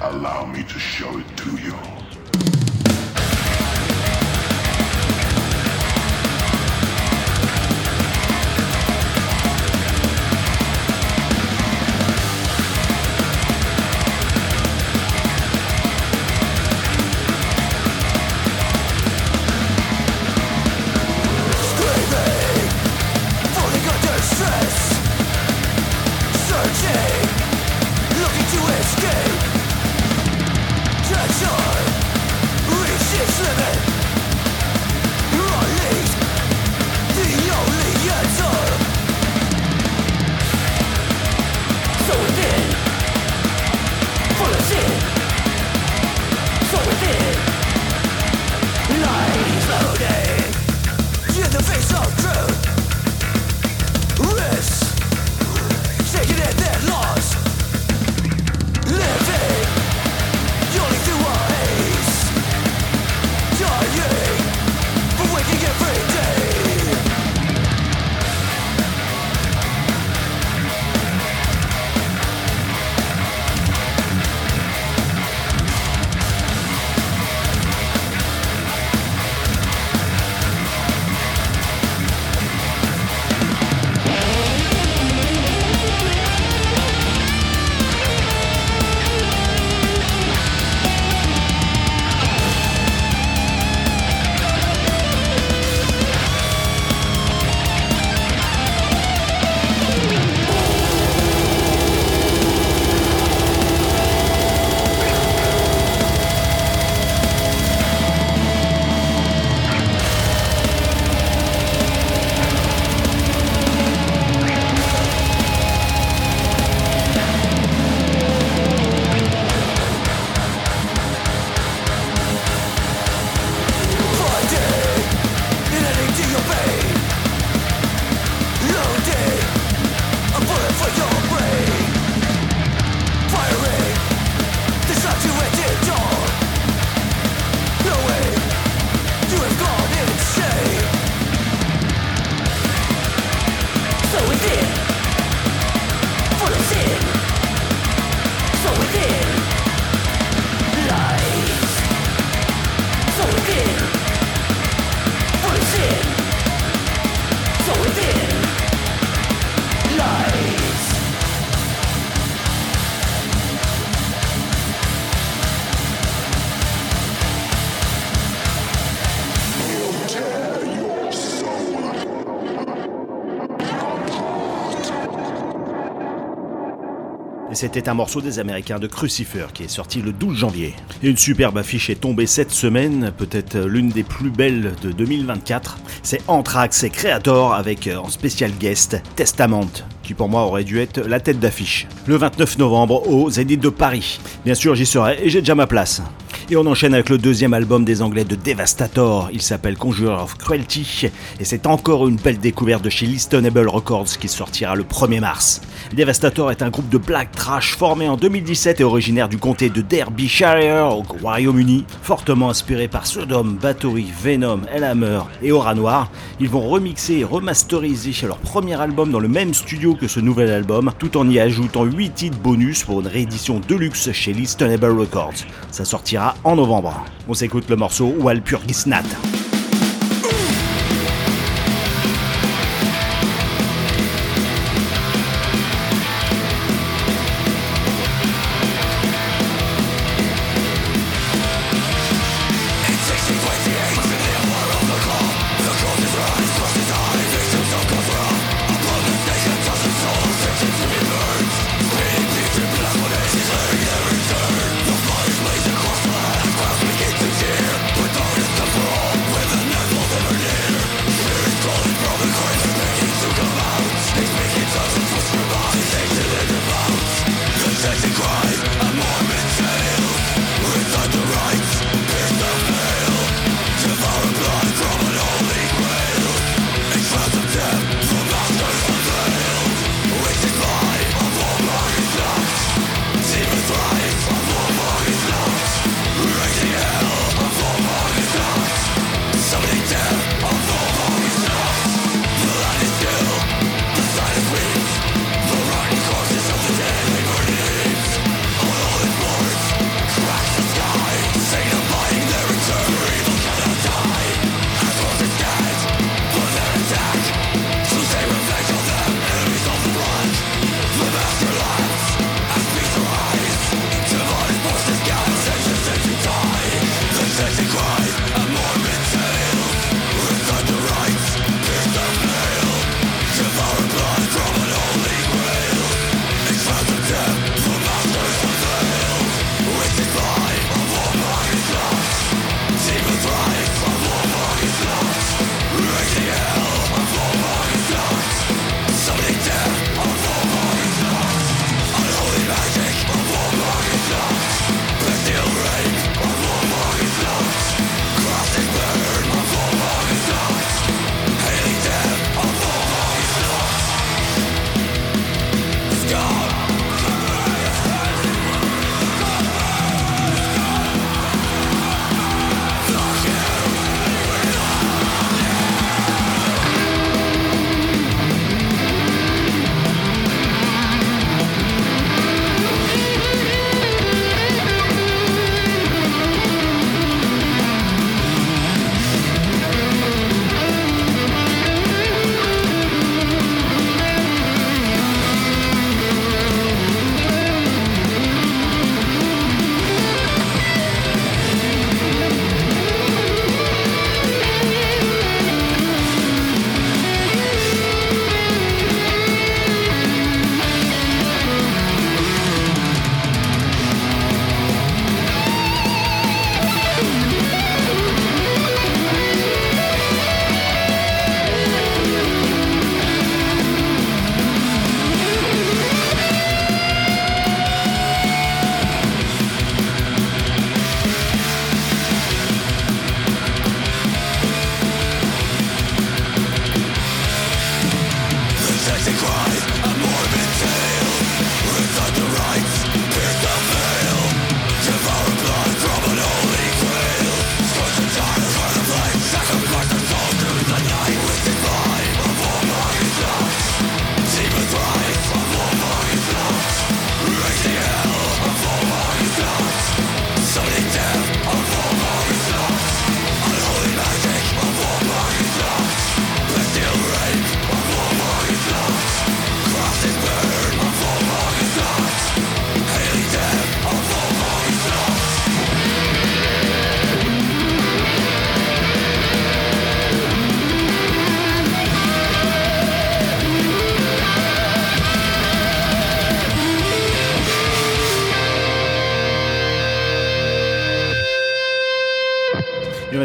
Allow me to show it to you. C'était un morceau des Américains de Crucifer qui est sorti le 12 janvier. Et une superbe affiche est tombée cette semaine, peut-être l'une des plus belles de 2024. C'est Anthrax et Creator avec euh, en spécial guest Testament, qui pour moi aurait dû être la tête d'affiche. Le 29 novembre au Zénith de Paris. Bien sûr, j'y serai et j'ai déjà ma place. Et on enchaîne avec le deuxième album des Anglais de Devastator. Il s'appelle Conjurer of Cruelty. Et c'est encore une belle découverte de chez Listenable Records qui sortira le 1er mars. Devastator est un groupe de black trash formé en 2017 et originaire du comté de Derbyshire au Royaume-Uni. Fortement inspiré par Sodom, Bathory, Venom, Hellhammer et Aura Noir, ils vont remixer et remasteriser leur premier album dans le même studio que ce nouvel album, tout en y ajoutant 8 titres bonus pour une réédition deluxe chez Listenable Records. Ça sortira en novembre. On s'écoute le morceau Walpurgisnacht.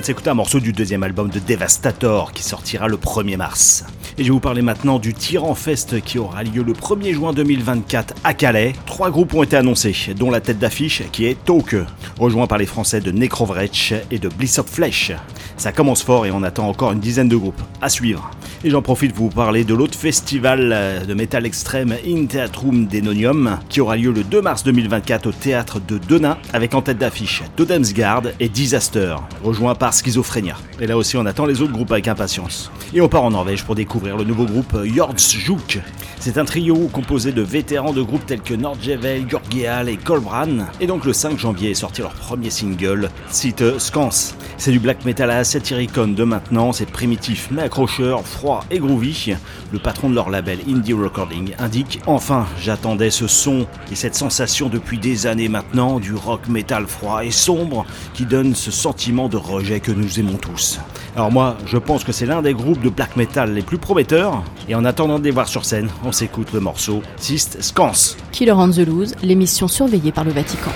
Va s'écouter un morceau du deuxième album de Devastator qui sortira le 1er mars. Et je vais vous parler maintenant du Tyran Fest qui aura lieu le 1er juin 2024 à Calais. Trois groupes ont été annoncés, dont la tête d'affiche qui est Toke, rejoint par les Français de Necrovretch et de Bliss of Flesh. Ça commence fort et on attend encore une dizaine de groupes à suivre. Et j'en profite pour vous parler de l'autre festival de métal extrême In Theatrum Denonium qui aura lieu le 2 mars 2024 au théâtre de Denain avec en tête d'affiche Todemsgard et Disaster, rejoint par Schizophrénia. Et là aussi on attend les autres groupes avec impatience. Et on part en Norvège pour découvrir le nouveau groupe Jordsjuk. C'est un trio composé de vétérans de groupes tels que Nordjevel, Georgial et Kolbran. Et donc le 5 janvier est sorti leur premier single, Cite Scans. C'est du black metal à satyricon de maintenant, c'est primitif mais accrocheur, froid et groovy. Le patron de leur label Indie Recording indique Enfin, j'attendais ce son et cette sensation depuis des années maintenant, du rock metal froid et sombre qui donne ce sentiment de rejet que nous aimons tous. Alors moi, je pense que c'est l'un des groupes de black metal les plus prometteurs. Et en attendant de les voir sur scène, on s'écoute le morceau Sist Scans. Killer on the Loose, l'émission surveillée par le Vatican.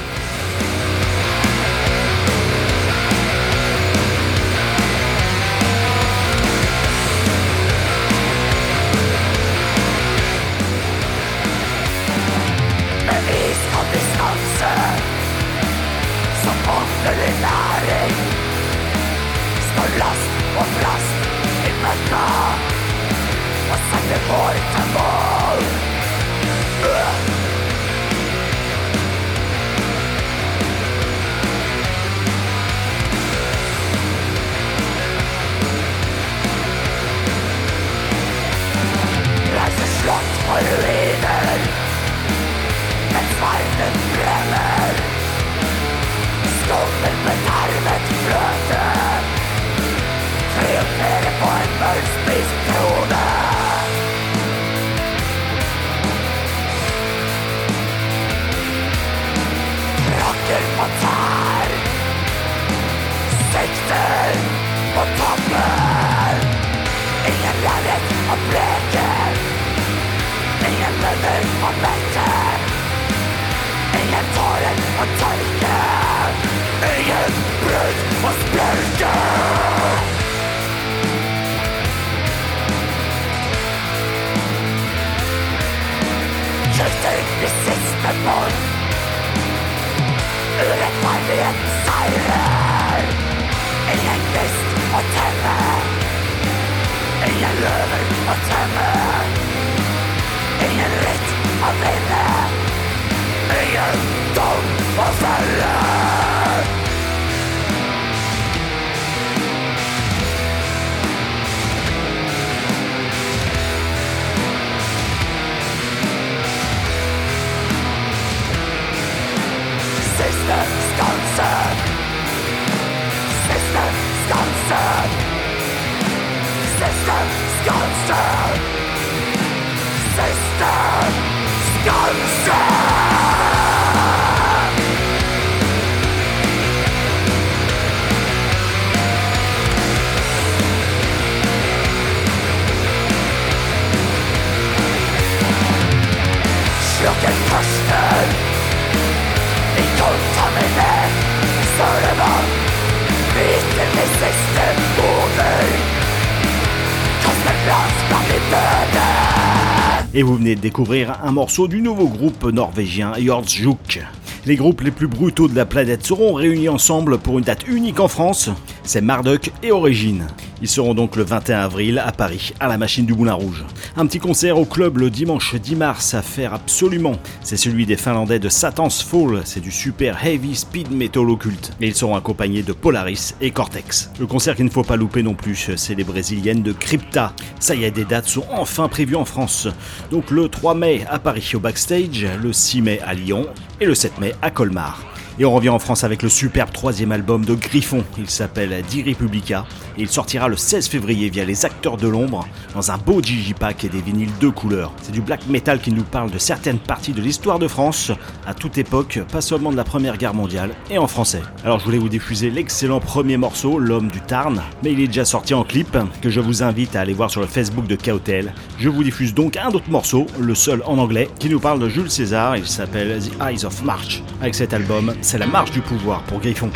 Et vous venez de découvrir un morceau du nouveau groupe norvégien Jordsjuk. Les groupes les plus brutaux de la planète seront réunis ensemble pour une date unique en France, c'est Marduk et Origine. Ils seront donc le 21 avril à Paris, à la machine du Moulin Rouge. Un petit concert au club le dimanche 10 mars à faire absolument. C'est celui des Finlandais de Satan's Fall, c'est du super heavy speed metal occulte. Et ils seront accompagnés de Polaris et Cortex. Le concert qu'il ne faut pas louper non plus, c'est les brésiliennes de Crypta. Ça y est, des dates sont enfin prévues en France. Donc le 3 mai à Paris au backstage, le 6 mai à Lyon et le 7 mai à Colmar. Et on revient en France avec le superbe troisième album de Griffon. Il s'appelle Die Republica et il sortira le 16 février via les Acteurs de l'Ombre dans un beau digipack et des vinyles de couleurs. C'est du black metal qui nous parle de certaines parties de l'histoire de France à toute époque, pas seulement de la Première Guerre mondiale et en français. Alors je voulais vous diffuser l'excellent premier morceau, L'homme du Tarn, mais il est déjà sorti en clip que je vous invite à aller voir sur le Facebook de Kautel. Je vous diffuse donc un autre morceau, le seul en anglais, qui nous parle de Jules César. Il s'appelle The Eyes of March. Avec cet album, c'est la marche du pouvoir pour Griffon.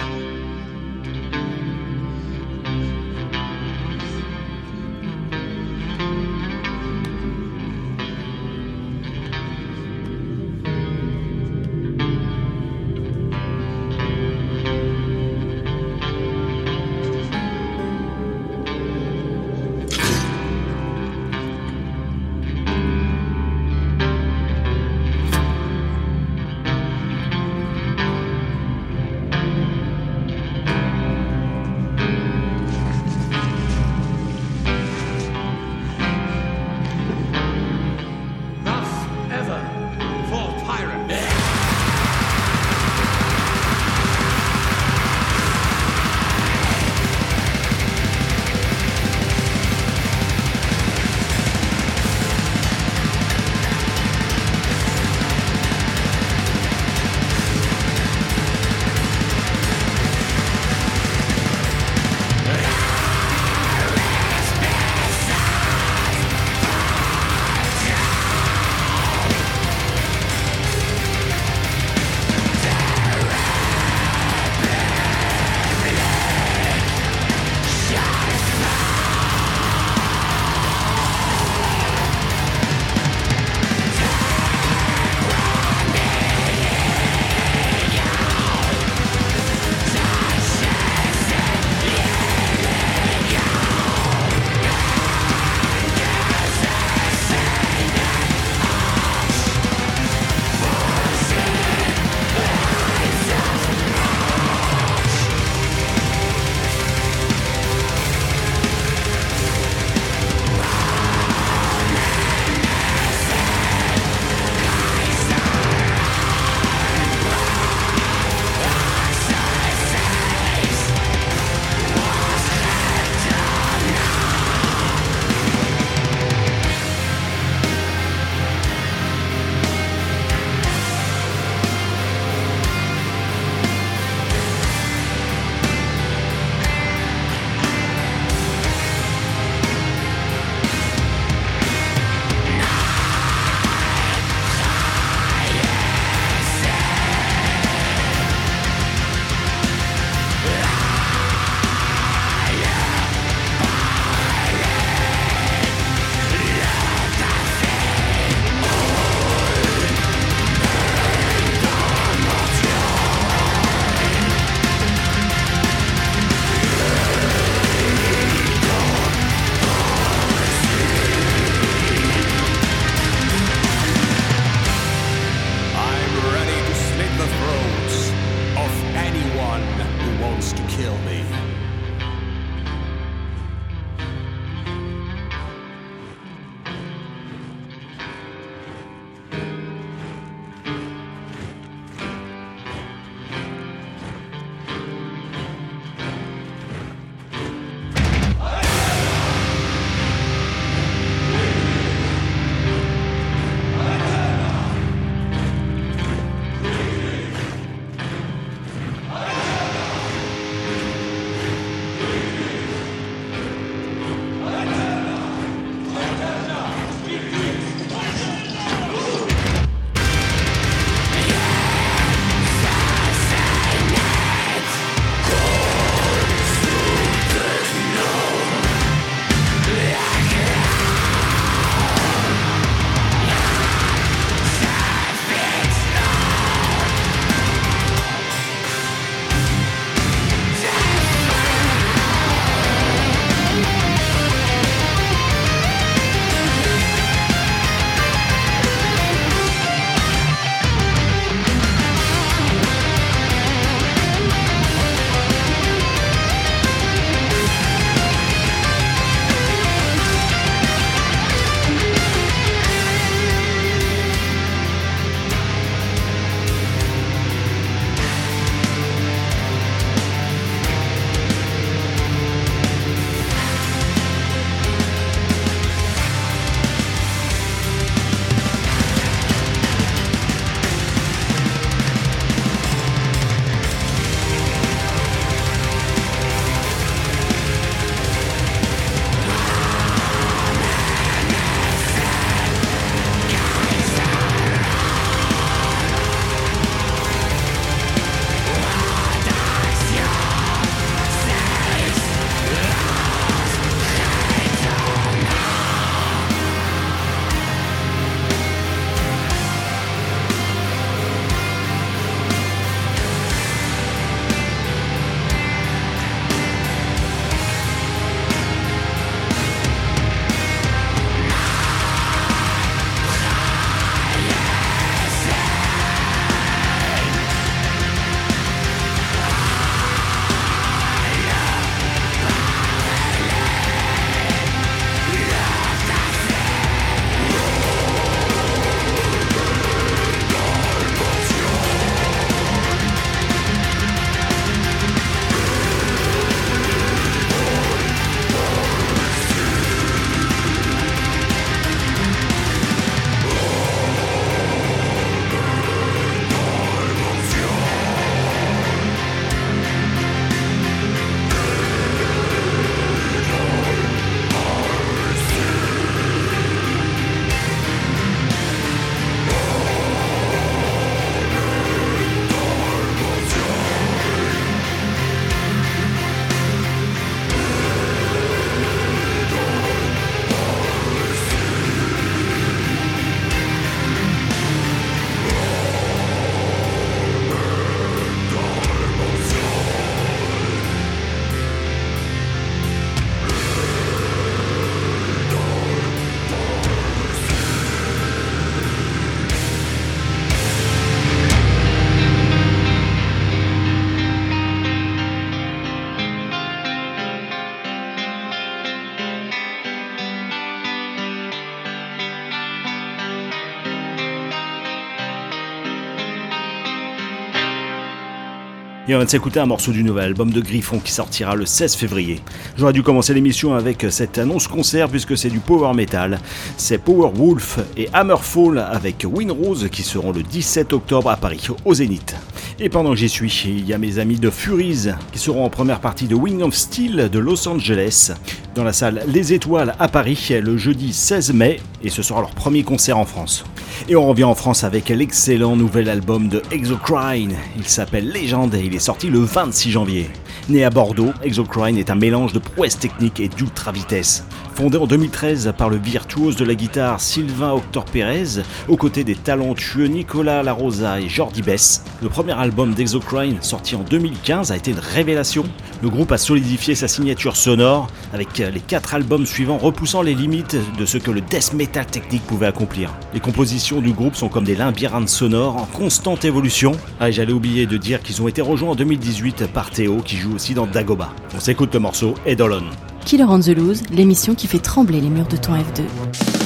Et on va s'écouter un morceau du nouvel album de Griffon qui sortira le 16 février. J'aurais dû commencer l'émission avec cette annonce concert puisque c'est du power metal. C'est Power Wolf et Hammerfall avec Winrose qui seront le 17 octobre à Paris, au Zénith. Et pendant que j'y suis, il y a mes amis de Furies qui seront en première partie de Wing of Steel de Los Angeles dans la salle Les Étoiles à Paris le jeudi 16 mai et ce sera leur premier concert en France. Et on revient en France avec l'excellent nouvel album de Exocrine. Il s'appelle Légende et il est sorti le 26 janvier. Né à Bordeaux, Exocrine est un mélange de prouesse technique et d'ultra vitesse. Fondé en 2013 par le virtuose de la guitare Sylvain Octor Pérez, aux côtés des talentueux Nicolas Larosa et Jordi Bess, le premier album d'Exocrine, sorti en 2015, a été une révélation. Le groupe a solidifié sa signature sonore avec les quatre albums suivants repoussant les limites de ce que le death metal technique pouvait accomplir. Les compositions du groupe sont comme des labyrinthes sonores en constante évolution. Ah, j'allais oublier de dire qu'ils ont été rejoints en 2018 par Théo qui joue aussi dans Dagoba. On s'écoute le morceau Eidolon. Killer on the Loose, l'émission qui fait trembler les murs de ton F2.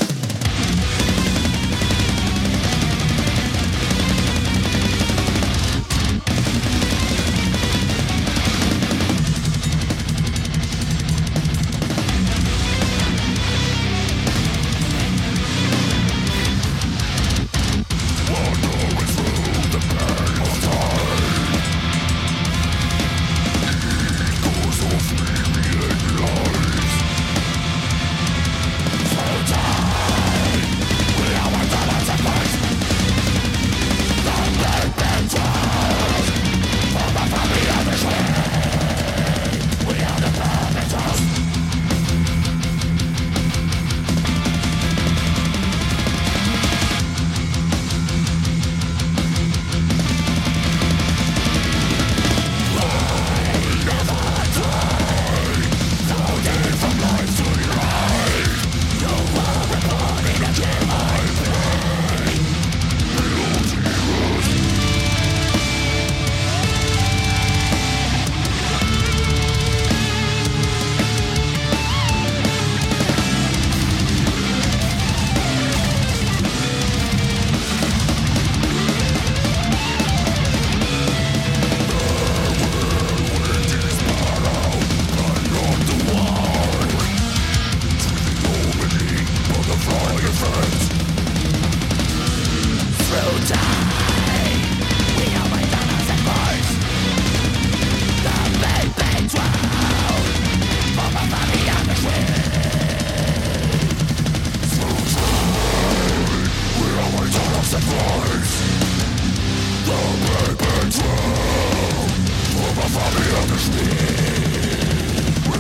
We're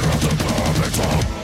at the perfect top.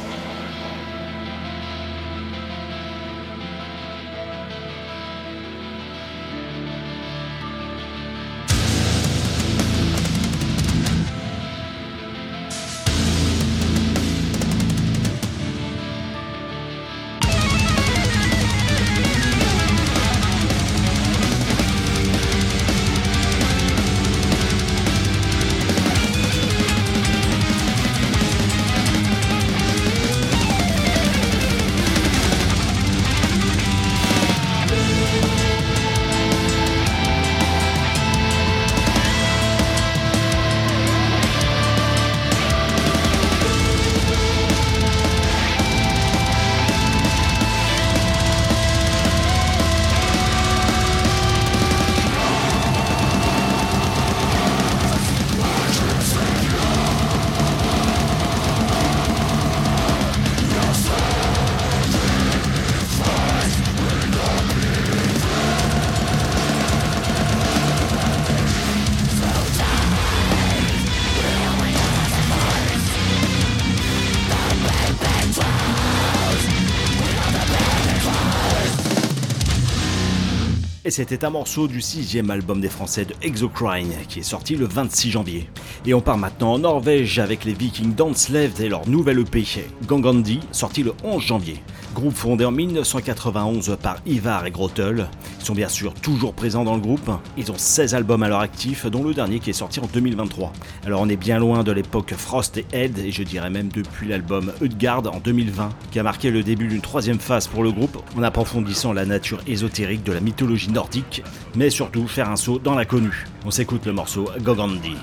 Et c'était un morceau du sixième album des Français de Exocrine qui est sorti le 26 janvier. Et on part maintenant en Norvège avec les Vikings Danslev et leur nouvelle EP Gangandi sorti le 11 janvier. Groupe fondé en 1991 par Ivar et Grottel. Ils sont bien sûr toujours présents dans le groupe. Ils ont 16 albums à leur actif, dont le dernier qui est sorti en 2023. Alors on est bien loin de l'époque Frost et Head, et je dirais même depuis l'album Utgard en 2020, qui a marqué le début d'une troisième phase pour le groupe, en approfondissant la nature ésotérique de la mythologie nordique, mais surtout faire un saut dans l'inconnu. On s'écoute le morceau Gogandi.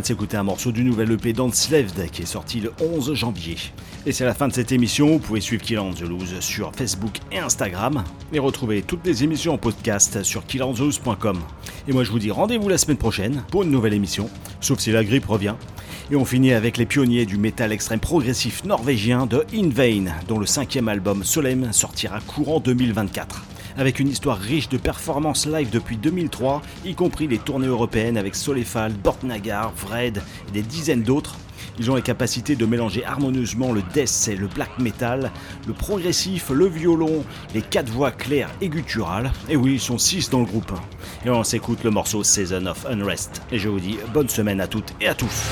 Vient de s'écouter un morceau du nouvel EP d'Enslaved qui est sorti le 11 janvier. Et c'est la fin de cette émission, vous pouvez suivre Kill on the Loose sur Facebook et Instagram et retrouver toutes les émissions en podcast sur killandtheloose.com. Et moi je vous dis rendez-vous la semaine prochaine pour une nouvelle émission, sauf si la grippe revient. Et on finit avec les pionniers du métal extrême progressif norvégien de In Vain, dont le cinquième album Solem sortira courant 2024 avec une histoire riche de performances live depuis 2003, y compris les tournées européennes avec Solefal, Bortnagar, Vred et des dizaines d'autres. Ils ont la capacité de mélanger harmonieusement le death et le black metal, le progressif, le violon, les quatre voix claires et gutturales. Et oui, ils sont six dans le groupe. Et on s'écoute le morceau Season of Unrest. Et je vous dis bonne semaine à toutes et à tous.